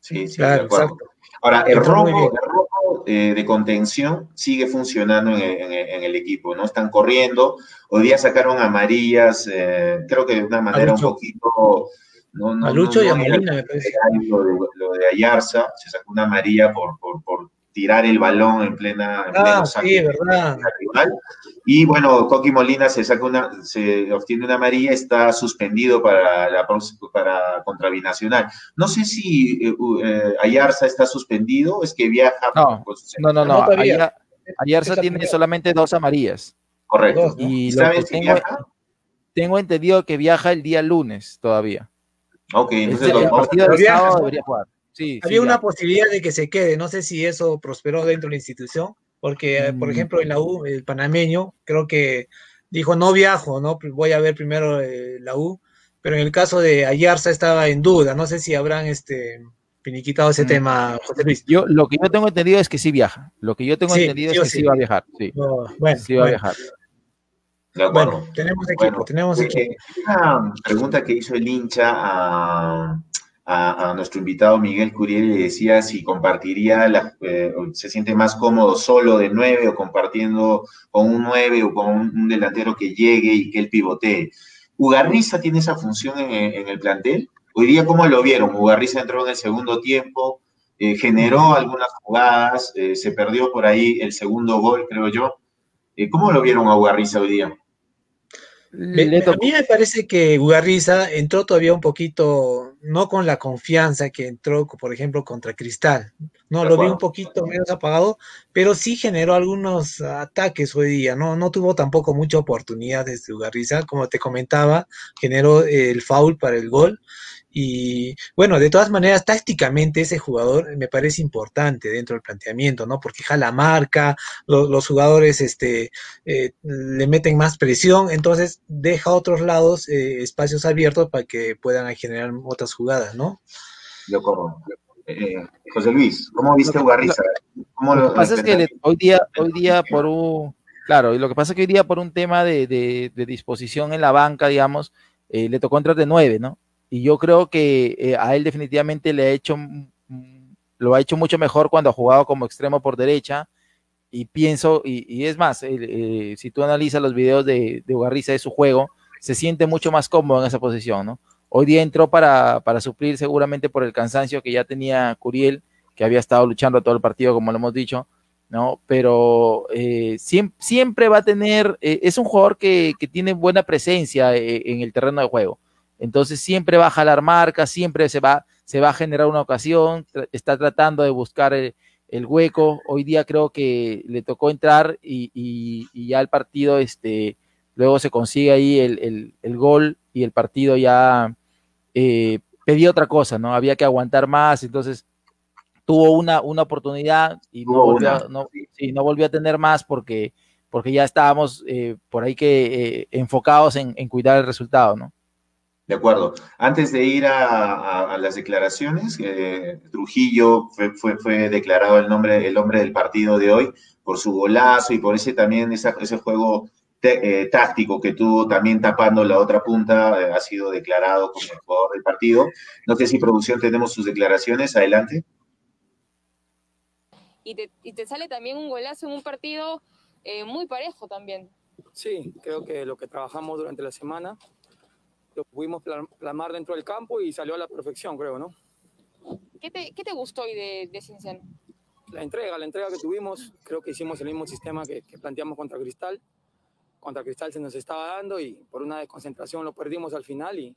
Sí, sí, Claro, de acuerdo. exacto. Ahora, el robo, bien. el robo eh, de contención sigue funcionando en el, equipo, ¿no? Están corriendo. Hoy día sacaron amarillas, eh, creo que de una manera un poquito. No, no, a Lucho y a Molina, me parece. Lo de, lo de Ayarza, se sacó una amarilla por, por, por tirar el balón en plena. En ah, sí, verdad. Y bueno, Coqui Molina se saca una, se obtiene una amarilla, está suspendido para la para contra Binacional. No sé si eh, eh, Ayarza está suspendido, es que viaja. No, no, no, no. Ayarza tiene solamente dos amarillas. Correcto. Y tengo, tengo entendido que viaja el día lunes todavía. Ok, entonces el, partido del sábado debería jugar. Había una posibilidad de que se quede, no sé si eso prosperó dentro de la institución, porque, eh, por mm. ejemplo, en la U, el panameño, creo que dijo, no viajo, ¿no? Voy a ver primero eh, la U, pero en el caso de Ayarza estaba en duda, no sé si habrán este finiquitado ese mm. tema, José Luis. Yo, lo que yo tengo entendido es que sí viaja, lo que yo tengo entendido es que sí. va a viajar, sí. bueno, sí va a viajar. Bueno, tenemos equipo, tenemos equipo. Una pregunta que hizo el hincha a, a, nuestro invitado Miguel Curiel le decía si compartiría, la, eh, se siente más cómodo solo de nueve o compartiendo con un nueve o con un, delantero que llegue y que él pivotee. ¿Ugarriza tiene esa función en, el plantel? Hoy día, ¿cómo lo vieron? Ugarriza entró en el segundo tiempo, eh, generó algunas jugadas, eh, se perdió por ahí el segundo gol, creo yo. ¿Cómo lo vieron a Ugarriza hoy día? A mí me parece que Ugarriza entró todavía un poquito, no con la confianza que entró, por ejemplo, contra Cristal. No, lo vi un poquito menos apagado, pero sí generó algunos ataques hoy día. No, no tuvo tampoco mucha oportunidad desde Ugarriza. Como te comentaba, generó el foul para el gol y bueno, de todas maneras, tácticamente ese jugador me parece importante dentro del planteamiento, ¿no? Porque jala marca, los jugadores este, eh, le meten más presión, entonces deja a otros lados eh, espacios abiertos para que puedan generar otras jugadas, ¿no? Yo corro. Eh, José Luis, ¿cómo viste Ugarriza? ¿Cómo lo, que pasa es que hoy día, hoy día por un, claro, y lo que pasa es que hoy día por un tema de, de disposición en la banca, digamos, le tocó entrar de nueve, ¿no? Y yo creo que eh, a él definitivamente le ha hecho, lo ha hecho mucho mejor cuando ha jugado como extremo por derecha. Y pienso, y, es más, eh, si tú analizas los videos de, de Ugarriza de su juego, se siente mucho más cómodo en esa posición, ¿no? Hoy día entró para, para suplir seguramente por el cansancio que ya tenía Curiel, que había estado luchando todo el partido, como lo hemos dicho, ¿no? Pero eh, siempre, siempre, va a tener, es un jugador que, que tiene buena presencia en el terreno de juego entonces siempre va a jalar marca, siempre se va, se va a generar una ocasión, está tratando de buscar el, hueco. Hoy día creo que le tocó entrar y, ya el partido, este, luego se consigue ahí el, gol y el partido ya eh, pedía otra cosa, ¿no? Había que aguantar más, entonces tuvo una, una oportunidad y no volvió, no, no volvió a tener más porque, porque ya estábamos eh, por ahí que eh, enfocados en, en cuidar el resultado, ¿no? De acuerdo. Antes de ir a, las declaraciones, eh, Trujillo fue, fue, declarado el, nombre, el hombre del partido de hoy por su golazo y por ese también ese juego eh, táctico que tuvo también tapando la otra punta, eh, ha sido declarado como el jugador del partido. No sé si producción tenemos sus declaraciones. Adelante. Y te, y te sale también un golazo en un partido muy parejo también. Sí, creo que lo que trabajamos durante la semana lo pudimos plasmar dentro del campo y salió a la perfección, creo, ¿no? ¿Qué te, qué te gustó hoy de, de Cinciano? La entrega, la entrega que tuvimos, creo que hicimos el mismo sistema que, planteamos contra Cristal. Contra Cristal se nos estaba dando y por una desconcentración lo perdimos al final y,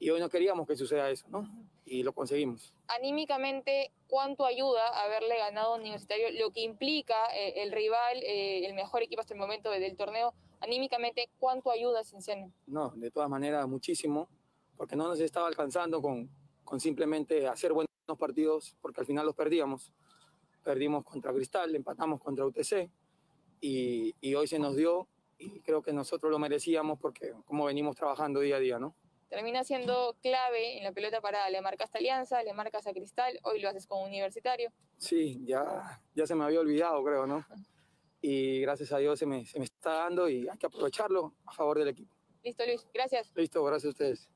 y hoy no queríamos que suceda eso, ¿no? Y lo conseguimos. Anímicamente, ¿cuánto ayuda haberle ganado a Universitario? Lo que implica eh, el rival, eh, el mejor equipo hasta el momento del torneo, anímicamente, ¿cuánto ayuda Cinciano? No, de todas maneras, muchísimo, porque no nos estaba alcanzando con, con simplemente hacer buenos partidos, porque al final los perdíamos. Perdimos contra Cristal, empatamos contra UTC, y, y hoy se nos dio, y creo que nosotros lo merecíamos porque como venimos trabajando día a día, ¿no? termina siendo clave en la pelota parada. Le marcas a Alianza, le marcas a Cristal, hoy lo haces con Universitario. Sí, ya, ya se me había olvidado, creo, ¿no? y gracias a Dios se me, se me está dando y hay que aprovecharlo a favor del equipo. Listo, Luis, gracias. Listo, gracias a ustedes.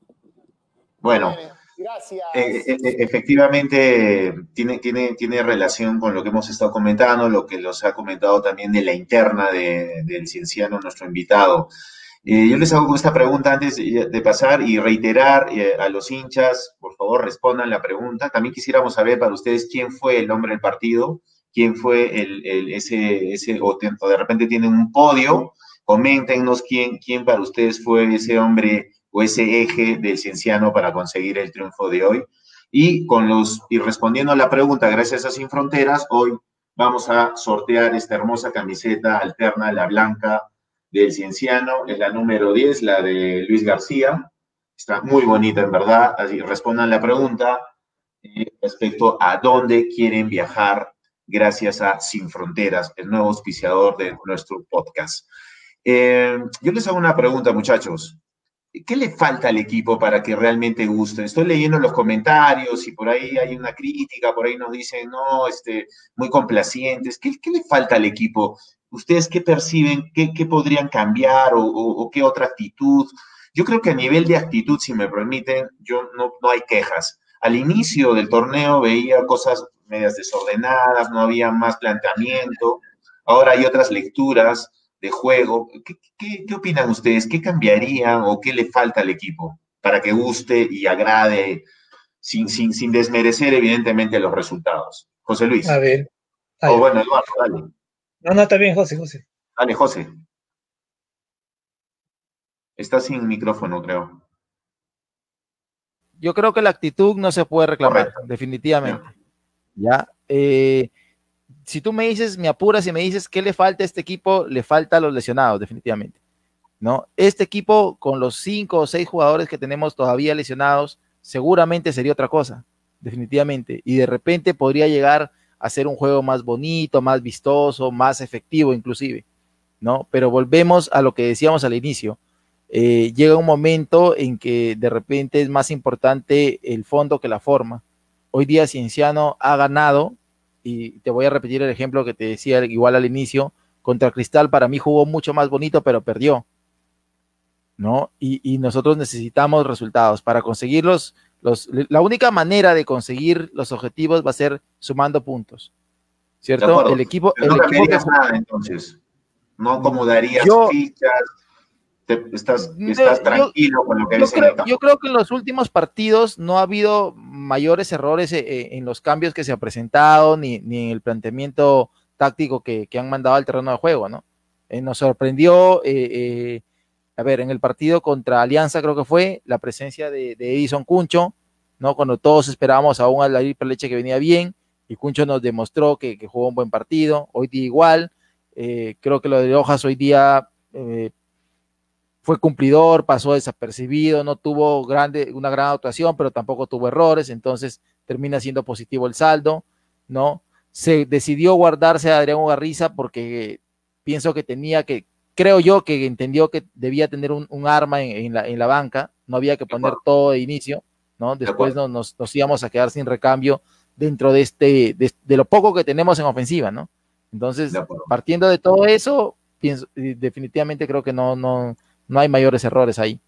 Bueno, Gracias. Eh, eh, eh, efectivamente, tiene, tiene, tiene relación con lo que hemos estado comentando, lo que los ha comentado también de la interna del cienciano, nuestro invitado. yo les hago esta pregunta antes de pasar y reiterar a los hinchas, por favor, respondan la pregunta. También quisiéramos saber para ustedes quién fue el hombre del partido, quién fue el, ese, ese o, de repente tienen un podio, coméntenos quién, quién para ustedes fue ese hombre o ese eje del cienciano para conseguir el triunfo de hoy. Y, con los, y respondiendo a la pregunta, gracias a Sin Fronteras, hoy vamos a sortear esta hermosa camiseta alterna, la blanca del cienciano, es la número 10, la de Luis García. Está muy bonita, en verdad. Así respondan la pregunta eh, respecto a dónde quieren viajar gracias a Sin Fronteras, el nuevo auspiciador de nuestro podcast. Eh, yo les hago una pregunta, muchachos. ¿Qué le falta al equipo para que realmente guste? Estoy leyendo los comentarios y por ahí hay una crítica, por ahí nos dicen, no, este, muy complacientes. ¿Qué, le falta al equipo? ¿Ustedes qué perciben? ¿Qué, podrían cambiar o, qué otra actitud? Yo creo que a nivel de actitud, si me permiten, yo no, no hay quejas. Al inicio del torneo veía cosas medias desordenadas, no había más planteamiento. Ahora hay otras lecturas de juego. ¿Qué, opinan ustedes? ¿Qué cambiaría o qué le falta al equipo para que guste y agrade sin, sin, sin desmerecer evidentemente los resultados? José Luis. A ver. O bueno, Eduardo, dale. No, no, está bien, José, José. Dale, José. Está sin micrófono, creo. Yo creo que la actitud no se puede reclamar, definitivamente. Ya. Eh, si tú me dices, me apuras y me dices qué le falta a este equipo, le falta a los lesionados, definitivamente. ¿no? Este equipo, con los cinco o seis jugadores que tenemos todavía lesionados, seguramente sería otra cosa, definitivamente. Y de repente podría llegar a ser un juego más bonito, más vistoso, más efectivo inclusive, ¿no? Pero volvemos a lo que decíamos al inicio. Eh, llega un momento en que de repente es más importante el fondo que la forma. Hoy día Cienciano ha ganado y te voy a repetir el ejemplo que te decía igual al inicio, contra Cristal para mí jugó mucho más bonito, pero perdió. ¿No? Y, nosotros necesitamos resultados. Para conseguirlos, los, la única manera de conseguir los objetivos va a ser sumando puntos. ¿Cierto? El equipo. no equipo nada, entonces. No acomodarías fichas, estás, tranquilo con lo que yo creo, yo creo que en los últimos partidos no ha habido mayores errores eh, eh, en los cambios que se han presentado, ni, en el planteamiento táctico que, han mandado al terreno de juego, ¿no? Eh, nos sorprendió, a ver, en el partido contra Alianza creo que fue, la presencia de, Edison Cuncho, ¿no? Cuando todos esperábamos aún a la Leche que venía bien, y Cuncho nos demostró que, jugó un buen partido, hoy día igual, creo que lo de Hojas hoy día fue cumplidor, pasó desapercibido, no tuvo grande, una gran actuación, pero tampoco tuvo errores, entonces termina siendo positivo el saldo, ¿no? Se decidió guardarse a Adrián Garriza porque pienso que tenía que, creo yo que entendió que debía tener un, arma en, la, banca, no había que poner todo de inicio, ¿no? Después nos, nos, íbamos a quedar sin recambio dentro de este, de, lo poco que tenemos en ofensiva, ¿no? Entonces, partiendo de todo eso, pienso, definitivamente creo que no, no, no hay mayores errores ahí.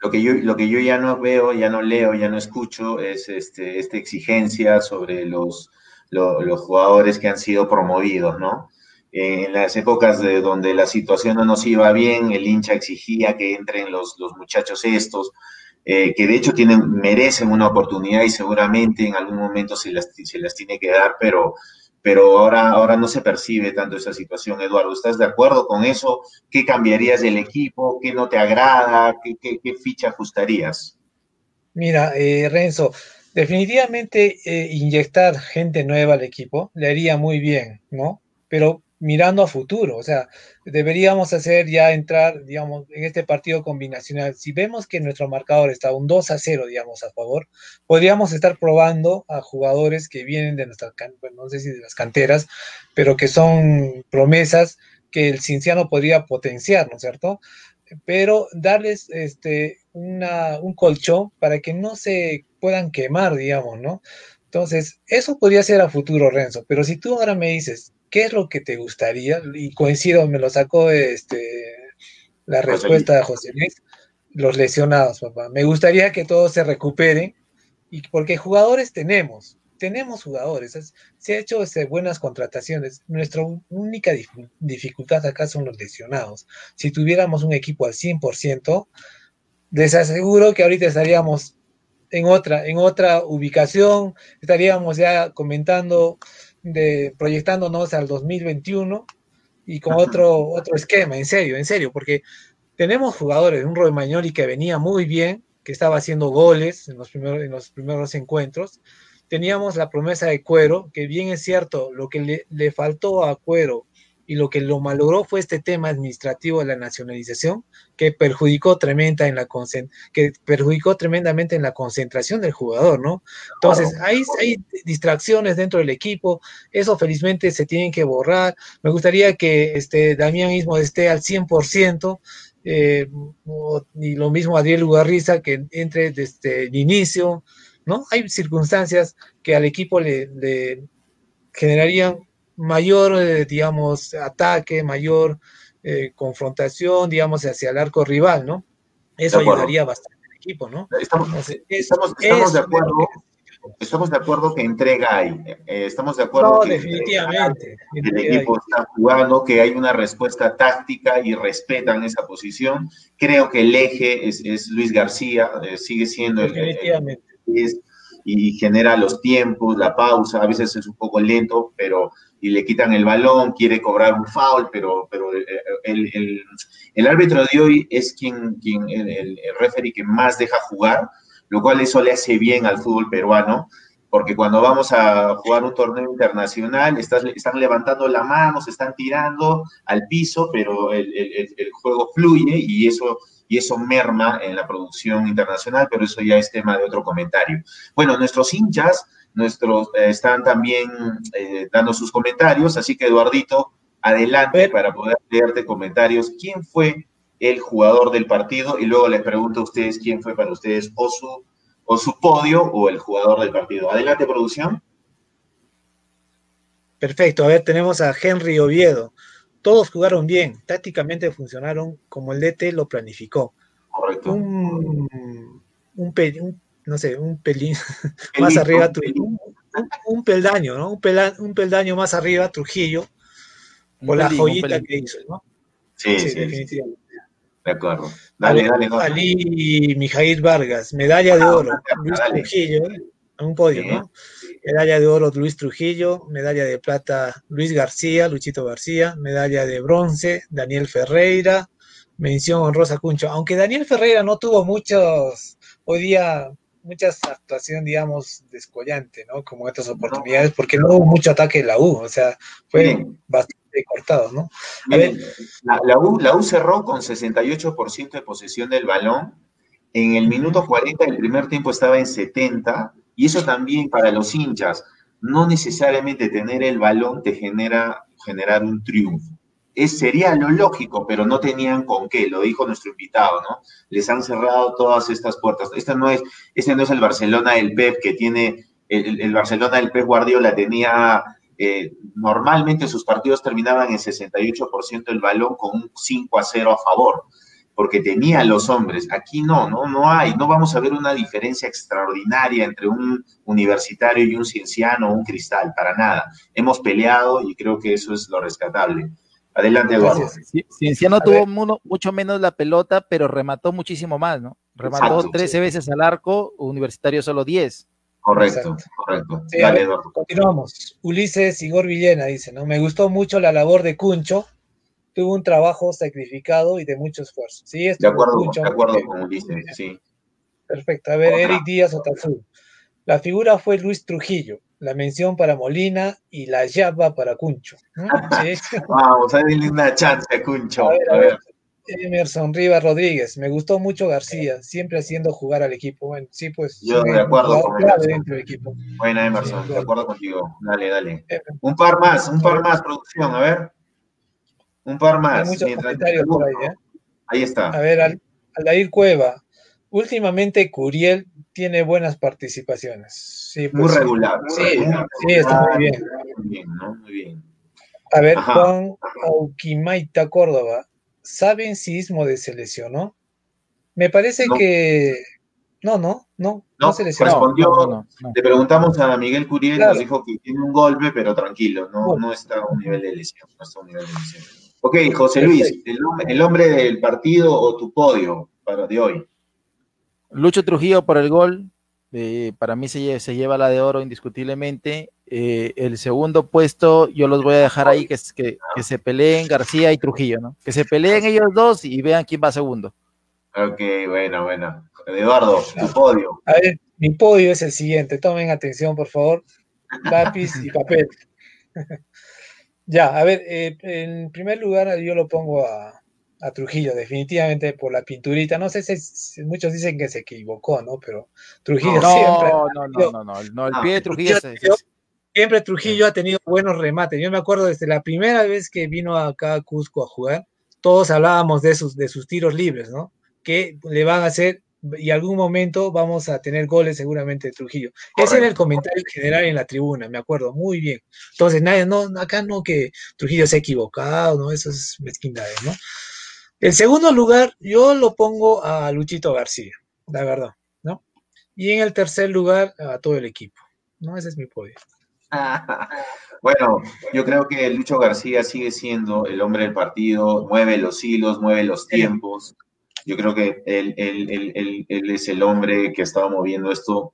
Lo que yo, lo que yo ya no veo, ya no leo, ya no escucho es este, esta exigencia sobre los, los, jugadores que han sido promovidos, ¿no? en las épocas de donde la situación no nos iba bien, el hincha exigía que entren los, los muchachos estos, eh, que de hecho tienen, merecen una oportunidad y seguramente en algún momento se las, se las tiene que dar, pero pero ahora, ahora no se percibe tanto esa situación. Eduardo, ¿estás de acuerdo con eso? ¿Qué cambiarías del equipo? ¿Qué no te agrada? ¿Qué, ficha ajustarías? Mira, eh, Renzo, definitivamente eh, inyectar gente nueva al equipo le haría muy bien, ¿no? Pero mirando a futuro. O sea, deberíamos hacer ya entrar, digamos, en este partido combinacional. Si vemos que nuestro marcador está un 2 a 0, digamos, a favor, podríamos estar probando a jugadores que vienen de nuestras, no sé si de las canteras, pero que son promesas que el Cinciano podría potenciar, ¿no es cierto? Pero darles este, un colchón para que no se puedan quemar, digamos, ¿no? Entonces, eso podría ser a futuro, Renzo, pero si tú ahora me dices, ¿qué es lo que te gustaría? Y coincido, me lo sacó este, la respuesta de José Luis. los lesionados, papá. Me gustaría que todos se recuperen, y porque jugadores tenemos, tenemos jugadores, se ha hecho este, buenas contrataciones. Nuestra única dificultad acá son los lesionados. Si tuviéramos un equipo al 100%, les aseguro que ahorita estaríamos en otra, en otra ubicación, estaríamos ya comentando, de, proyectándonos al 2021 y con otro, otro esquema, en serio, en serio, porque tenemos jugadores, un Romagnoli que venía muy bien, que estaba haciendo goles en los primeros, en los primeros encuentros, teníamos la promesa de Cuero, que bien es cierto, lo que le, le faltó a Cuero y lo que lo malogró fue este tema administrativo de la nacionalización que perjudicó tremenda en la que perjudicó tremendamente en la concentración del jugador, ¿no? Entonces, hay, hay distracciones dentro del equipo, eso felizmente se tienen que borrar. Me gustaría que este Damián mismo esté al 100%. Eh, y lo mismo Adriel Ugarriza que entre desde el inicio, ¿no? Hay circunstancias que al equipo le, le generarían mayor, eh, digamos, ataque, mayor eh, confrontación, digamos, hacia el arco rival, ¿no? Eso ayudaría bastante al equipo, ¿no? Estamos, estamos, estamos de acuerdo. Estamos de acuerdo que entrega hay. Eh, estamos de acuerdo no, que definitivamente, el equipo está jugando, que hay una respuesta táctica y respetan esa posición. Creo que el eje es, es Luis García, sigue siendo el, definitivamente. es, y genera los tiempos, la pausa, a veces es un poco lento, pero y le quitan el balón, quiere cobrar un foul, pero, pero eh, el, el, el árbitro de hoy es quien, quien el, el, referee que más deja jugar, lo cual eso le hace bien al fútbol peruano, porque cuando vamos a jugar un torneo internacional, estás, están levantando la mano, se están tirando al piso, pero el, juego fluye y eso, y eso merma en la producción internacional, pero eso ya es tema de otro comentario. Bueno, nuestros hinchas nuestros eh, están también eh, dando sus comentarios, así que Eduardito, adelante para poder leerte comentarios. ¿Quién fue el jugador del partido? Y luego les pregunto a ustedes quién fue para ustedes o su, o su podio o el jugador del partido. Adelante, producción. Perfecto, a ver, tenemos a Henry Oviedo. Todos jugaron bien, tácticamente funcionaron como el DT lo planificó. Correcto. Un, un, un no sé, un pelín más arriba, un, un, peldaño, ¿no? Un, pela, un, peldaño más arriba, Trujillo, por la joyita que hizo, ¿no? Sí, sí, sí definitivamente. De acuerdo. Dale, dale, dale. Ali Mijail Vargas, medalla de oro, Luis dale. Trujillo, ¿eh? un podio, ¿no? Medalla de oro Luis Trujillo, medalla de plata Luis García, Luchito García, medalla de bronce Daniel Ferreira, mención honrosa Cuncho. Aunque Daniel Ferreira no tuvo muchos, hoy día muchas actuación, digamos, descollante, ¿no? Como estas oportunidades, porque no hubo mucho ataque de la U, o sea, fue Bien. bastante cortado, ¿no? A ver, la, la, U, la U cerró con 68% de posesión del balón. En el minuto 40 el primer tiempo estaba en 70, y eso también para los hinchas, no necesariamente tener el balón te genera generar un triunfo es, sería lo lógico, pero no tenían con qué, lo dijo nuestro invitado, ¿no? Les han cerrado todas estas puertas. Este no es, este no es el Barcelona del Pep que tiene, el, el Barcelona del Pep Guardiola tenía, eh, normalmente sus partidos terminaban en 68% del balón con un 5 a 0 a favor, porque tenía los hombres. Aquí no, no, no hay, no vamos a ver una diferencia extraordinaria entre un universitario y un cienciano o un cristal, para nada. Hemos peleado y creo que eso es lo rescatable. Adelante, Eduardo. Cienciano tuvo mucho, mucho menos la pelota, pero remató muchísimo más, ¿no? Remató Exacto, 13 sí. veces al arco, Universitario solo 10. Correcto, Exacto. correcto. Sí, Dale, Eduardo. Continuamos. Ulises Igor Villena dice, ¿no? Me gustó mucho la labor de Cuncho. Tuvo un trabajo sacrificado y de mucho esfuerzo. Sí, de acuerdo, Cuncho, de acuerdo con Ulises, sí. Perfecto. A ver, Otra. Eric Díaz Otazú. La figura fue Luis Trujillo la mención para Molina y la llava para Cuncho. ¿Sí? Vamos a darle una chance a Cuncho. A ver, a ver. Emerson Rivas Rodríguez, me gustó mucho García, siempre haciendo jugar al equipo. Bueno, sí, pues. Yo de acuerdo con dentro del equipo. Buena, Emerson, sí, de acuerdo contigo. Dale, dale. Un par más, un par más, producción, a ver. Un par más. Hay muchos comentarios por ahí, ¿eh? Ahí está. A ver, Al Aldair Cueva. Últimamente Curiel tiene buenas participaciones. Sí, pues, muy regular. Sí, regular, sí, está muy bien. Muy bien, ¿no? Muy bien. A ver, Ajá. Juan Auquimaita Córdoba. ¿Saben si Ismo de se lesionó? Me parece que no, no, no, no, se respondió. le preguntamos a Miguel Curiel, nos dijo que tiene un golpe, pero tranquilo, no, no está a un nivel de lesión, no está a un nivel de lesión. Ok, José Luis, el, hombre del partido o tu podio para de hoy. Lucho Trujillo por el gol, eh, para mí se, se, lleva la de oro indiscutiblemente. Eh, el segundo puesto yo los voy a dejar ahí, que, que, que se peleen García y Trujillo, ¿no? Que se peleen ellos dos y vean quién va segundo. Ok, bueno, bueno. Eduardo, tu podio. A ver, mi podio es el siguiente. Tomen atención, por favor. Lápiz y papel. ya, a ver, eh, en primer lugar yo lo pongo a, Trujillo, definitivamente por la pinturita. No sé si, muchos dicen que se equivocó, ¿no? Pero Trujillo no, siempre. No, no, no, no, no, el pie de Trujillo. Siempre Trujillo ha tenido buenos remates. Yo me acuerdo desde la primera vez que vino acá a Cusco a jugar, todos hablábamos de sus, de sus tiros libres, ¿no? Que le van a hacer y algún momento vamos a tener goles seguramente de Trujillo. Ese era el comentario general en la tribuna, me acuerdo, muy bien. Entonces, nadie, no, acá no que Trujillo se ha equivocado, ¿no? Eso es mezquindades, ¿no? El segundo lugar, yo lo pongo a Luchito García, la verdad, ¿no? Y en el tercer lugar, a todo el equipo, ¿no? Ese es mi podio. Bueno, yo creo que Lucho García sigue siendo el hombre del partido, mueve los hilos, mueve los tiempos. Yo creo que él, es el hombre que ha estado moviendo esto.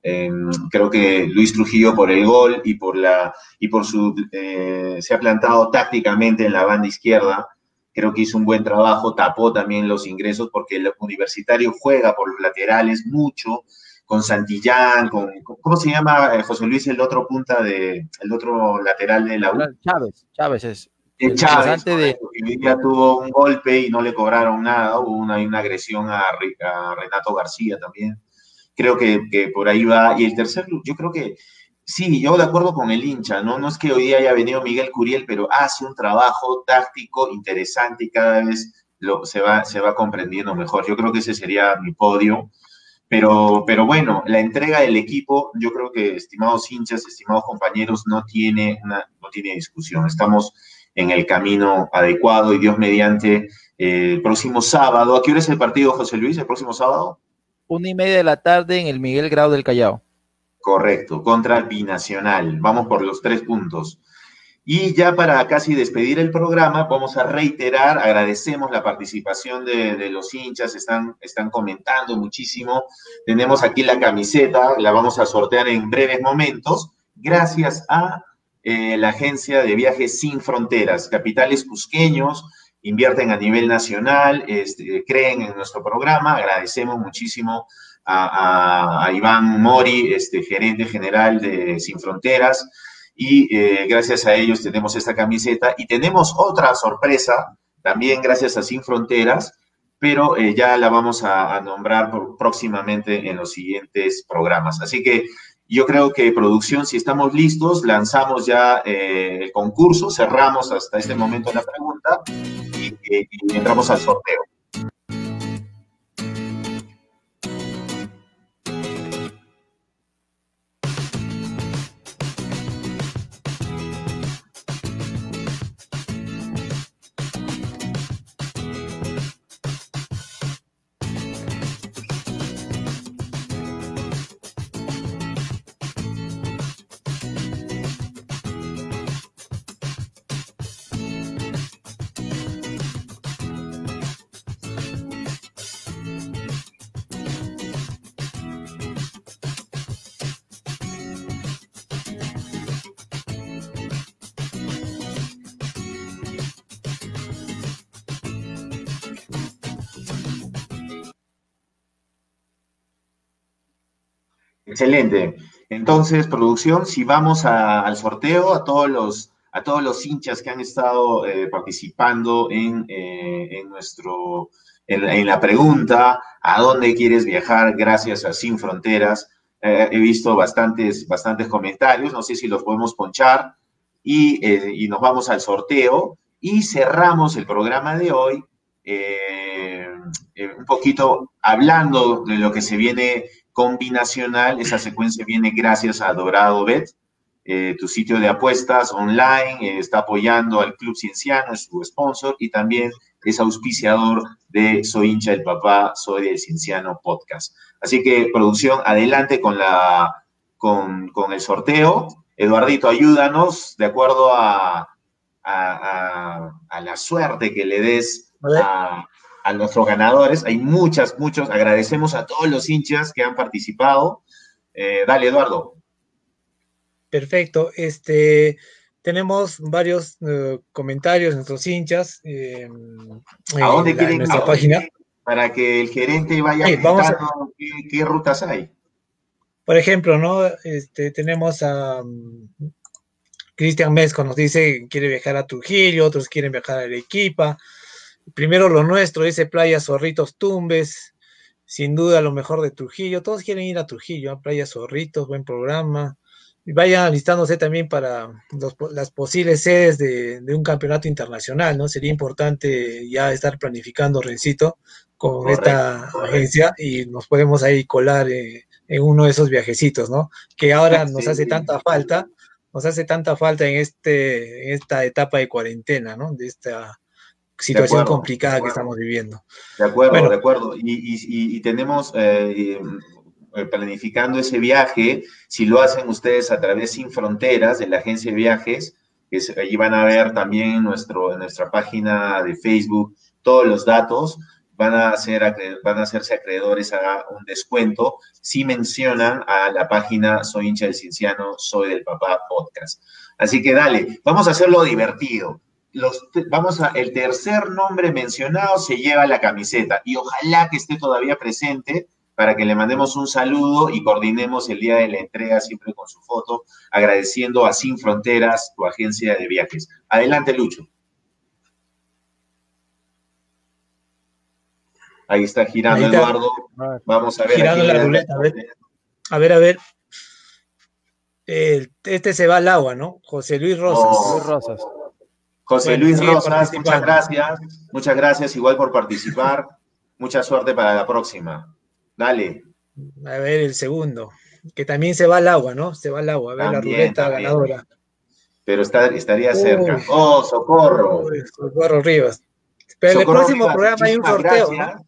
creo que Luis Trujillo por el gol y por la y por su eh, se ha plantado tácticamente en la banda izquierda. Creo que hizo un buen trabajo, tapó también los ingresos porque el universitario juega por los laterales mucho con Santillán, con ¿cómo se llama eh, José Luis el otro punta de el otro lateral de la U? Chávez, Chávez es Chávez, de... ya tuvo un golpe y no le cobraron nada, hubo una, una agresión a, Renato García también. Creo que, que, por ahí va. Y el tercer, yo creo que sí, yo de acuerdo con el hincha, ¿no? No es que hoy día haya venido Miguel Curiel, pero hace un trabajo táctico interesante y cada vez lo, se, va, se va comprendiendo mejor. Yo creo que ese sería mi podio. Pero, pero bueno, la entrega del equipo, yo creo que, estimados hinchas, estimados compañeros, no tiene, no tiene discusión. Estamos en el camino adecuado y Dios mediante eh, el próximo sábado. ¿A qué hora es el partido, José Luis, el próximo sábado? Una y media de la tarde en el Miguel Grau del Callao. Correcto, contra Binacional. Vamos por los tres puntos. Y ya para casi despedir el programa, vamos a reiterar, agradecemos la participación de, los hinchas, están, están comentando muchísimo. Tenemos aquí la camiseta, la vamos a sortear en breves momentos, gracias a eh, la agencia de viajes sin fronteras. Capitales cusqueños invierten a nivel nacional, este, creen en nuestro programa. Agradecemos muchísimo a, Iván Mori, este, gerente general de Sin Fronteras. Y eh, gracias a ellos tenemos esta camiseta y tenemos otra sorpresa, también gracias a Sin Fronteras, pero eh, ya la vamos a, a nombrar próximamente en los siguientes programas. Así que yo creo que producción, si estamos listos, lanzamos ya eh, el concurso, cerramos hasta este momento la pregunta y entramos al sorteo. Excelente. Entonces, producción, si vamos al sorteo, a todos los, a todos los hinchas que han estado eh, participando en, eh, nuestro, en, la pregunta, ¿a dónde quieres viajar gracias a Sin Fronteras? Eh, he visto bastantes, bastantes comentarios, no sé si los podemos ponchar y, y nos vamos al sorteo y cerramos el programa de hoy un poquito hablando de lo que se viene combinacional. Esa secuencia viene gracias a Dorado Bet, eh, tu sitio de apuestas online, eh, está apoyando al Club Cienciano, es su sponsor, y también es auspiciador de Soy hincha del papá, soy del Cienciano Podcast. Así que, producción, adelante con, la, con, con el sorteo. Eduardito, ayúdanos de acuerdo a, a, a, la suerte que le des a, a, nuestros ganadores. Hay muchas, muchos. Agradecemos a todos los hinchas que han participado. Eh, dale, Eduardo. Perfecto. Este, tenemos varios uh, comentarios de nuestros hinchas. Eh, ¿A dónde la, quieren nuestra página? Para que el gerente vaya sí, vamos a... qué, qué, rutas hay. Por ejemplo, ¿no? Este, tenemos a um, Cristian Mesco, nos dice que quiere viajar a Trujillo, otros quieren viajar a Arequipa. Primero lo nuestro, dice Playa Zorritos Tumbes, sin duda lo mejor de Trujillo. Todos quieren ir a Trujillo, a Playa Zorritos, buen programa vayan alistándose también para los, las posibles sedes de, de, un campeonato internacional, ¿no? Sería importante ya estar planificando, Rencito, con Correcto. esta agencia y nos podemos ahí colar eh, en uno de esos viajecitos, ¿no? Que ahora nos sí, hace sí. tanta falta, nos hace tanta falta en, este, en esta etapa de cuarentena, ¿no? De esta situación acuerdo, complicada que estamos viviendo. De acuerdo, bueno, de acuerdo. Y, y, y tenemos... Eh, planificando ese viaje, si lo hacen ustedes a través Sin Fronteras de la agencia de viajes, que allí van a ver también en, nuestro, en nuestra página de Facebook todos los datos, van a, hacer, van a hacerse acreedores a un descuento si mencionan a la página Soy hincha del Cinciano, Soy del Papá Podcast. Así que dale, vamos a hacerlo divertido. Los, vamos a, el tercer nombre mencionado se lleva la camiseta y ojalá que esté todavía presente para que le mandemos un saludo y coordinemos el día de la entrega siempre con su foto, agradeciendo a Sin Fronteras, tu agencia de viajes. Adelante, Lucho. Ahí está girando Ahí está. Eduardo. Vamos a ver. Girando la ruleta. A ver, a ver. A ver. este se va al agua, ¿no? José Luis Rosas. Oh. Luis Rosas. José Luis Rosas, muchas gracias. Muchas gracias igual por participar. Mucha suerte para la próxima. Dale. A ver, el segundo. Que también se va al agua, ¿no? Se va al agua. A ver también, la ruleta también. ganadora. Pero está, estaría Uy. cerca. ¡Oh, socorro! Uy, socorro Rivas. Pero socorro, el próximo Rivas, programa hay un sorteo. ¿no?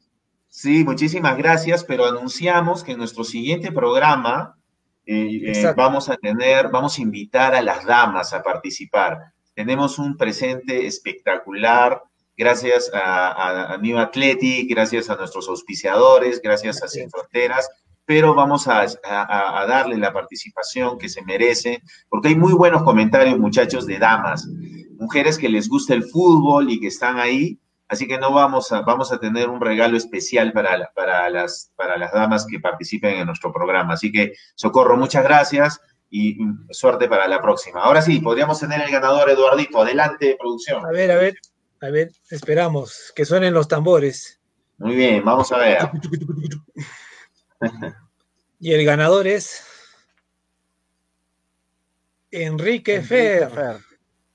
Sí, muchísimas gracias, pero anunciamos que en nuestro siguiente programa eh, eh, vamos a tener, vamos a invitar a las damas a participar. Tenemos un presente espectacular. Gracias a, a, a New Athletic, gracias a nuestros auspiciadores, gracias a Sin Fronteras, pero vamos a, a, darle la participación que se merece, porque hay muy buenos comentarios, muchachos, de damas, mujeres que les gusta el fútbol y que están ahí, así que no vamos a, vamos a tener un regalo especial para, para, las, para las damas que participen en nuestro programa. Así que, Socorro, muchas gracias y suerte para la próxima. Ahora sí, podríamos tener el ganador, Eduardito. Adelante, producción. A ver, a ver. A ver, esperamos que suenen los tambores. Muy bien, vamos a ver. y el ganador es Enrique, Enrique Fer. Fer.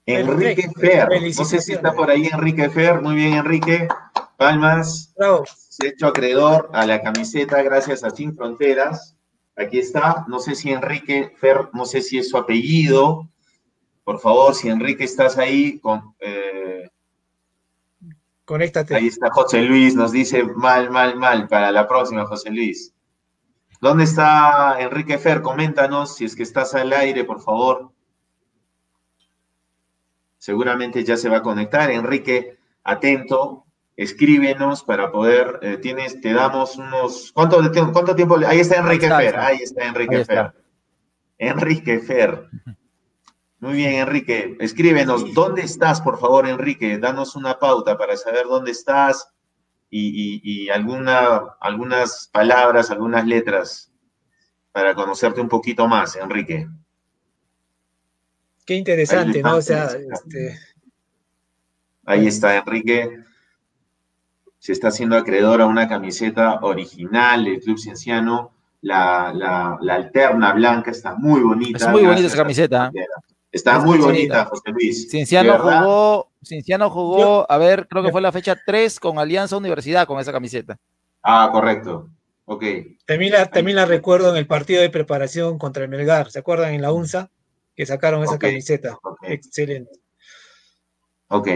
Enrique Fer. No sé si está por ahí Enrique Fer. Muy bien, Enrique. Palmas. Bravo. Se ha hecho acreedor a la camiseta gracias a Sin Fronteras. Aquí está. No sé si Enrique Fer, no sé si es su apellido. Por favor, si Enrique estás ahí, con, eh, Conéctate. Ahí está José Luis, nos dice mal, mal, mal. Para la próxima, José Luis. ¿Dónde está Enrique Fer? Coméntanos si es que estás al aire, por favor. Seguramente ya se va a conectar. Enrique, atento, escríbenos para poder, eh, tienes, te damos unos, ¿cuánto, cuánto tiempo? Ahí está Enrique ahí está, Fer, ahí está Enrique ahí Fer. Enrique Fer. Muy bien, Enrique. Escríbenos, ¿dónde estás, por favor, Enrique? Danos una pauta para saber dónde estás y, y, y alguna, algunas palabras, algunas letras para conocerte un poquito más, Enrique. Qué interesante, ¿no? O sea, este... Ahí está, Enrique. Se está haciendo acreedor a una camiseta original del Club Cienciano. La, la, la alterna blanca está muy bonita. Es muy bonita esa camiseta. Está muy bonita, José Luis. Cienciano jugó, Cienciano jugó, a ver, creo que fue la fecha 3 con Alianza Universidad con esa camiseta. Ah, correcto. Ok. También la, también la recuerdo en el partido de preparación contra el Melgar. ¿Se acuerdan en la UNSA? Que sacaron esa okay. camiseta. Okay. Excelente. Ok,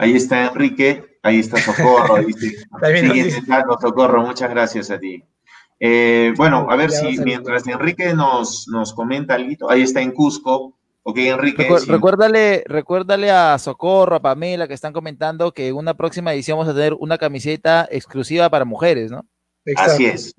ahí está Enrique, ahí está Socorro, ahí intentando, Socorro, muchas gracias a ti. Eh, bueno, a ver si mientras Enrique nos, nos comenta algo, ahí está en Cusco. Ok, Enrique. recuérdale, recuérdale a Socorro, a Pamela, que están comentando que en una próxima edición vamos a tener una camiseta exclusiva para mujeres, ¿no? Así es.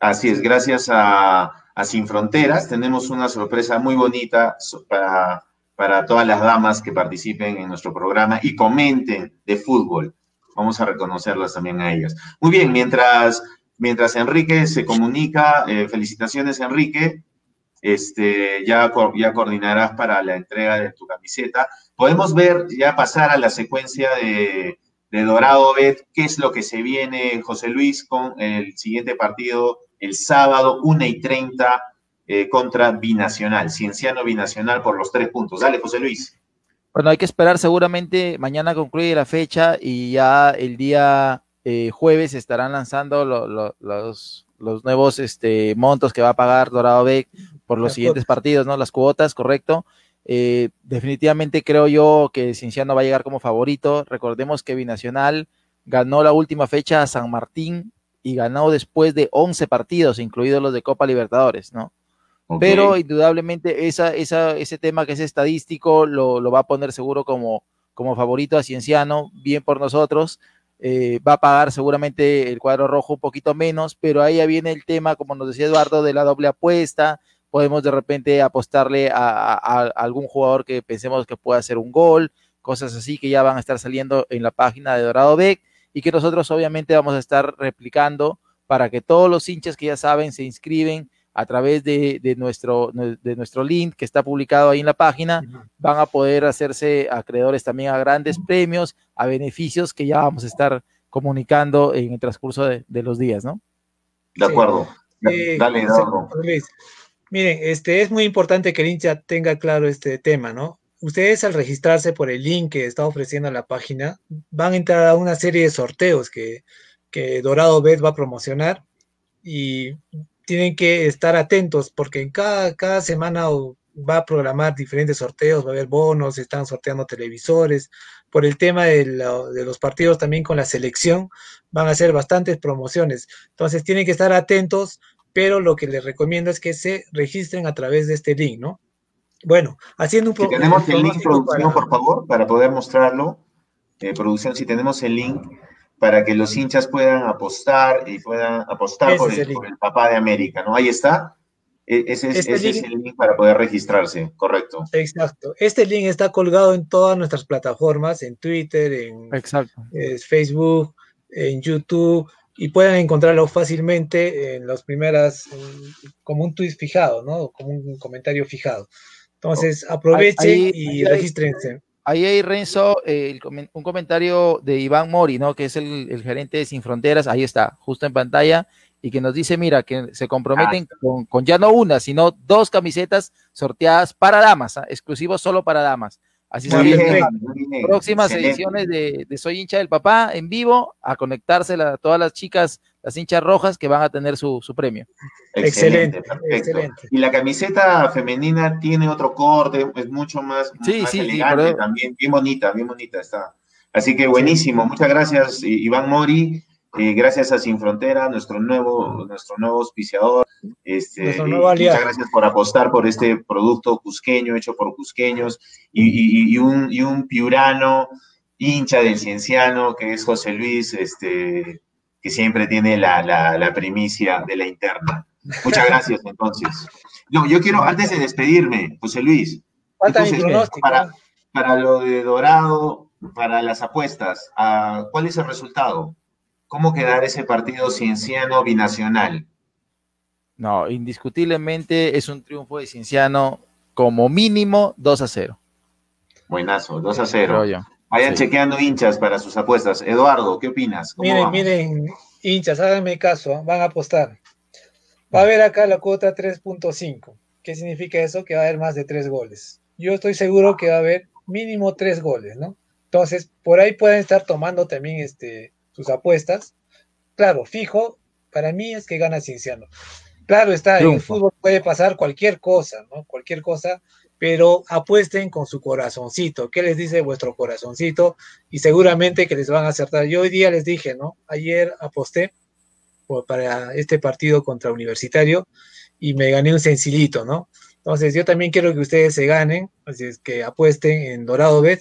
Así es, gracias a, Sin Fronteras tenemos una sorpresa muy bonita para, para todas las damas que participen en nuestro programa y comenten de fútbol. Vamos a reconocerlas también a ellas. Muy bien, mientras, mientras Enrique se comunica, eh, felicitaciones Enrique, este, ya, ya coordinarás para la entrega de tu camiseta. Podemos ver, ya pasar a la secuencia de, de Dorado Bet, qué es lo que se viene, José Luis, con el siguiente partido el sábado, 1 y 30 eh, contra Binacional, Cienciano Binacional por los tres puntos. Dale, José Luis. Bueno, hay que esperar seguramente, mañana concluye la fecha y ya el día eh, jueves estarán lanzando los, los, nuevos este, montos que va a pagar Dorado Bet por los siguientes partidos, ¿no? Las cuotas, correcto. Eh, definitivamente creo yo que Cienciano va a llegar como favorito. Recordemos que Binacional ganó la última fecha a San Martín y ganó después de 11 partidos, incluidos los de Copa Libertadores, ¿no? Pero indudablemente esa, esa, ese tema que es estadístico lo, lo, va a poner seguro como, como favorito a Cienciano, bien por nosotros. Eh, va a pagar seguramente el cuadro rojo un poquito menos, pero ahí ya viene el tema, como nos decía Eduardo, de la doble apuesta, podemos de repente apostarle a, algún jugador que pensemos que pueda hacer un gol, cosas así que ya van a estar saliendo en la página de Dorado Beck y que nosotros obviamente vamos a estar replicando para que todos los hinchas que ya saben se inscriben a través de, nuestro, de nuestro link que está publicado ahí en la página, van a poder hacerse acreedores también a grandes premios, a beneficios que ya vamos a estar comunicando en el transcurso de, los días, ¿no? De acuerdo. Dale, Miren, este, es muy importante que el hincha tenga claro este tema, ¿no? Ustedes al registrarse por el link que está ofreciendo la página, van a entrar a una serie de sorteos que, que Dorado Bet va a promocionar y tienen que estar atentos porque en cada, cada semana va a programar diferentes sorteos, va a haber bonos, están sorteando televisores. Por el tema de, de, los partidos también con la selección, van a hacer bastantes promociones. Entonces tienen que estar atentos pero lo que les recomiendo es que se registren a través de este link, ¿no? Bueno, haciendo un poco... Si tenemos el link, producción, por favor, para poder mostrarlo. Eh, producción, si tenemos el link para que los hinchas puedan apostar y puedan apostar por el, papá de América, ¿no? Ahí está. E, ese, es, este el link para poder registrarse, correcto. Exacto. Este link está colgado en todas nuestras plataformas, en Twitter, en Facebook, en YouTube, y pueden encontrarlo fácilmente en las primeras, como un tweet fijado, ¿no? Como un comentario fijado. Entonces, aprovechen y regístrense. Ahí hay, Renzo, un comentario de Iván Mori, ¿no? Que es el, gerente de Sin Fronteras, ahí está, justo en pantalla, y que nos dice, mira, que se comprometen ah. con, ya no una, sino dos camisetas sorteadas para damas, ¿ah? exclusivos solo para damas. Así se próximas ediciones de, Soy hincha del papá en vivo a conectarse a todas las chicas, las hinchas rojas que van a tener su, premio. Excelente, excelente, Y la camiseta femenina tiene otro corte, es mucho más, sí, sí, elegante también, bien bonita, bien bonita está. Así que buenísimo, muchas gracias Iván Mori, eh, gracias a Sin Frontera, nuestro nuevo, nuestro nuevo auspiciador. Este, muchas gracias por apostar por este producto cusqueño, hecho por cusqueños, y, un, y un piurano hincha del cienciano, que es José Luis, este, que siempre tiene la, primicia de la interna. Muchas gracias, entonces. No, yo quiero, antes de despedirme, José Luis, para, para lo de Dorado, para las apuestas, ah, ¿cuál es el resultado? ¿Cómo quedar ese partido cienciano binacional? No, indiscutiblemente es un triunfo de Cienciano como mínimo 2 a 0. Buenazo, 2 a 0. Vayan chequeando hinchas para sus apuestas. Eduardo, ¿qué opinas? Miren, miren, hinchas, háganme caso, van a apostar. Va a haber acá la cuota 3.5. ¿Qué significa eso? Que va a haber más de 3 goles. Yo estoy seguro que va a haber mínimo 3 goles, ¿no? Entonces, por ahí pueden estar tomando también este, sus apuestas. Claro, fijo, para mí es que gana Cienciano. Claro está, en el fútbol puede pasar cualquier cosa, ¿no? Cualquier cosa, pero apuesten con su corazoncito. ¿Qué les dice vuestro corazoncito? Y seguramente que les van a acertar. Yo hoy día les dije, ¿no? Ayer aposté para este partido contra Universitario y me gané un sencillito, ¿no? Entonces yo también quiero que ustedes se ganen, así es que apuesten en Dorado Bet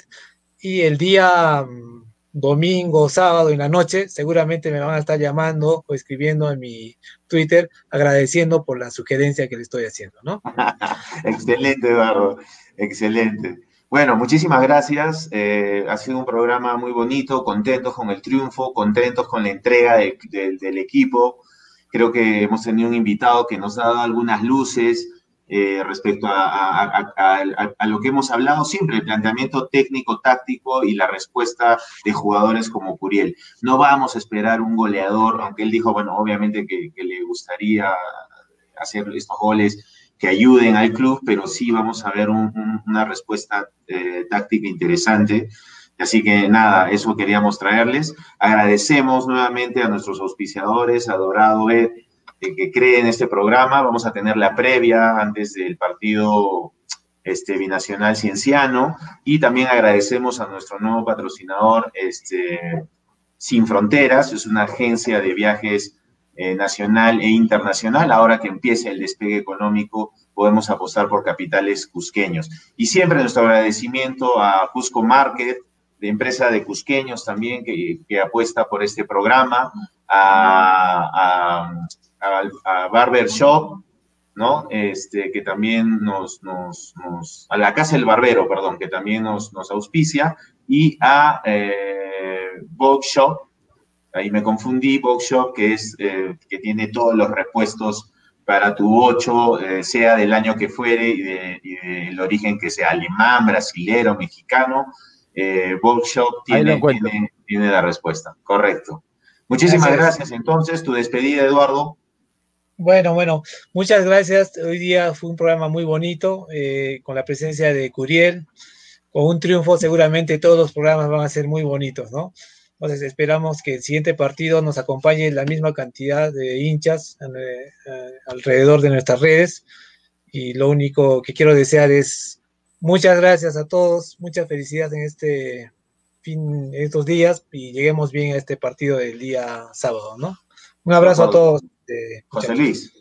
y el día mm, domingo, sábado en la noche, seguramente me van a estar llamando o escribiendo en mi Twitter agradeciendo por la sugerencia que le estoy haciendo, ¿no? excelente, Eduardo, excelente. Bueno, muchísimas gracias. Eh, ha sido un programa muy bonito, contentos con el triunfo, contentos con la entrega del equipo. Creo que hemos tenido un invitado que nos ha dado algunas luces eh, respecto a, lo que hemos hablado siempre, el planteamiento técnico, táctico y la respuesta de jugadores como Curiel. No vamos a esperar un goleador, aunque él dijo, bueno, obviamente que, le gustaría hacer estos goles que ayuden al club, pero sí vamos a ver una respuesta eh, táctica interesante. Así que nada, eso queríamos traerles. Agradecemos nuevamente a nuestros auspiciadores, a Dorado Que creen este programa. Vamos a tener la previa antes del partido este, binacional cienciano y también agradecemos a nuestro nuevo patrocinador, este, Sin Fronteras, es una agencia de viajes eh, nacional e internacional. Ahora que empieza el despegue económico, podemos apostar por capitales cusqueños. Y siempre nuestro agradecimiento a Cusco Market, de empresa de cusqueños también, que, apuesta por este programa, a, Barber Shop, ¿no? Este, que también nos, nos, a la Casa del Barbero, perdón, que también nos, nos auspicia, y a eh, Shop, ahí me confundí, Box Shop, que es, eh, que tiene todos los repuestos para tu 8, eh, sea del año que fuere y, del origen que sea alemán, brasilero, mexicano, eh, Shop tiene, tiene, tiene, la respuesta, correcto. Muchísimas gracias entonces, tu despedida, Eduardo. Bueno, bueno, muchas gracias. Hoy día fue un programa muy bonito, eh, con la presencia de Curiel. Con un triunfo seguramente todos los programas van a ser muy bonitos, ¿no? Entonces esperamos que el siguiente partido nos acompañe la misma cantidad de hinchas eh, eh, alrededor de nuestras redes. Y lo único que quiero desear es muchas gracias a todos, mucha felicidad en este fin, estos días y lleguemos bien a este partido del día sábado, ¿no? Un abrazo a todos. Este, José Luis.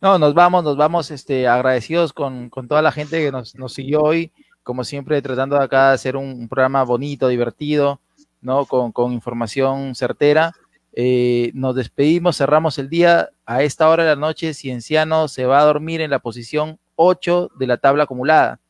No, nos vamos, nos vamos este, agradecidos con, toda la gente que nos, siguió hoy, como siempre tratando de acá de hacer un, programa bonito, divertido, ¿no? Con, información certera. Eh, nos despedimos, cerramos el día. A esta hora de la noche, Cienciano se va a dormir en la posición 8 de la tabla acumulada.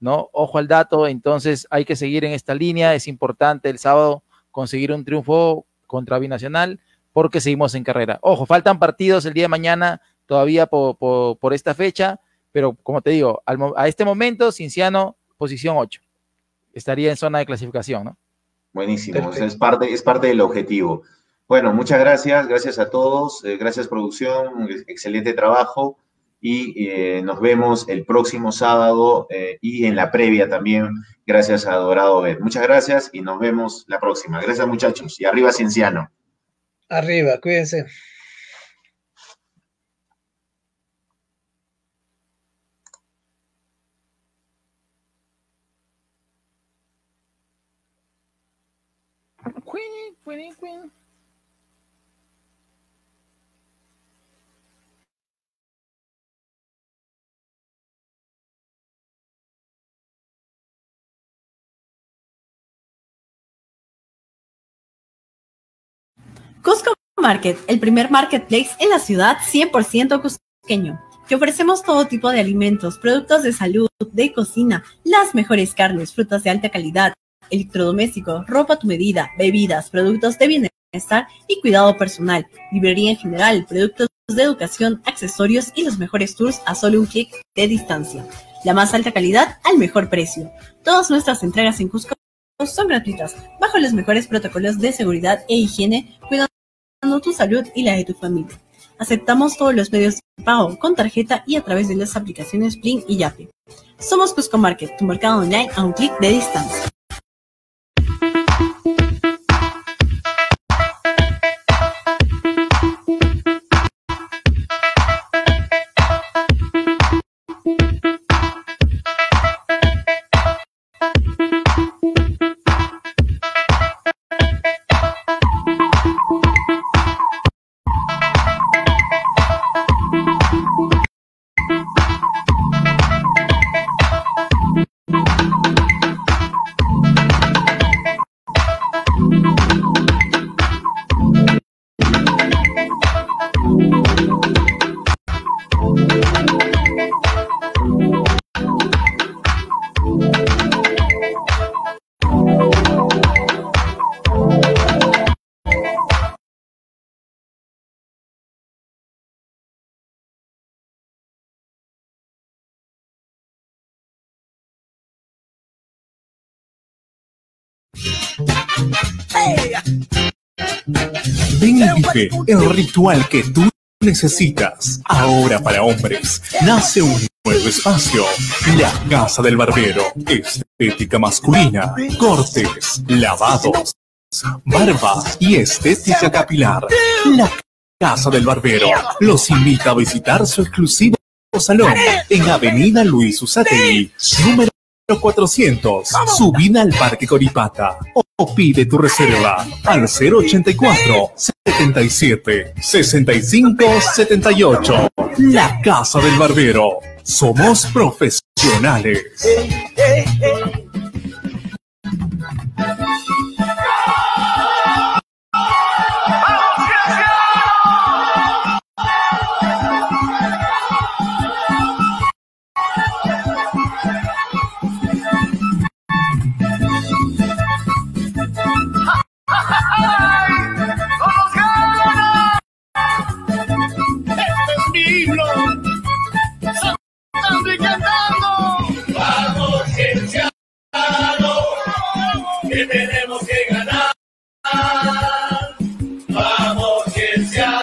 ¿no? Ojo al dato, entonces hay que seguir en esta línea. Es importante el sábado conseguir un triunfo contra Binacional porque seguimos en carrera. Ojo, faltan partidos el día de mañana todavía por, esta fecha, pero como te digo, a este momento, Cinciano, posición 8. Estaría en zona de clasificación, ¿no? Buenísimo, es parte, es parte del objetivo. Bueno, muchas gracias, gracias a todos, eh, gracias producción, excelente trabajo y eh, nos vemos el próximo sábado eh, y en la previa también, gracias a Dorado Bet. Muchas gracias y nos vemos la próxima. Gracias muchachos y arriba Cienciano. Arriba, cuídense. Queen, Queen, Queen. Cusco Market, el primer marketplace en la ciudad 100% cusqueño. Que ofrecemos todo tipo de alimentos, productos de salud, de cocina, las mejores carnes, frutas de alta calidad, electrodomésticos, ropa a tu medida, bebidas, productos de bienestar y cuidado personal, librería en general, productos de educación, accesorios y los mejores tours a solo un clic de distancia. La más alta calidad al mejor precio. Todas nuestras entregas en Cusco son gratuitas, bajo los mejores protocolos de seguridad e higiene, cuidando tu salud y la de tu familia. Aceptamos todos los medios de pago con tarjeta y a través de las aplicaciones Plin y Yape. Somos Cusco Market, tu mercado online a un clic de distancia. Vive el ritual que tú necesitas. Ahora para hombres, nace un nuevo espacio. La Casa del Barbero. Estética masculina. Cortes, lavados, barba y estética capilar. La Casa del Barbero los invita a visitar su exclusivo salón en Avenida Luis Usategui, número 400, subida al Parque Coripata. O pide tu reserva al 084 77 65 78. La Casa del Barbero. Somos profesionales. Tenemos que ganar. Vamos, Cienciano,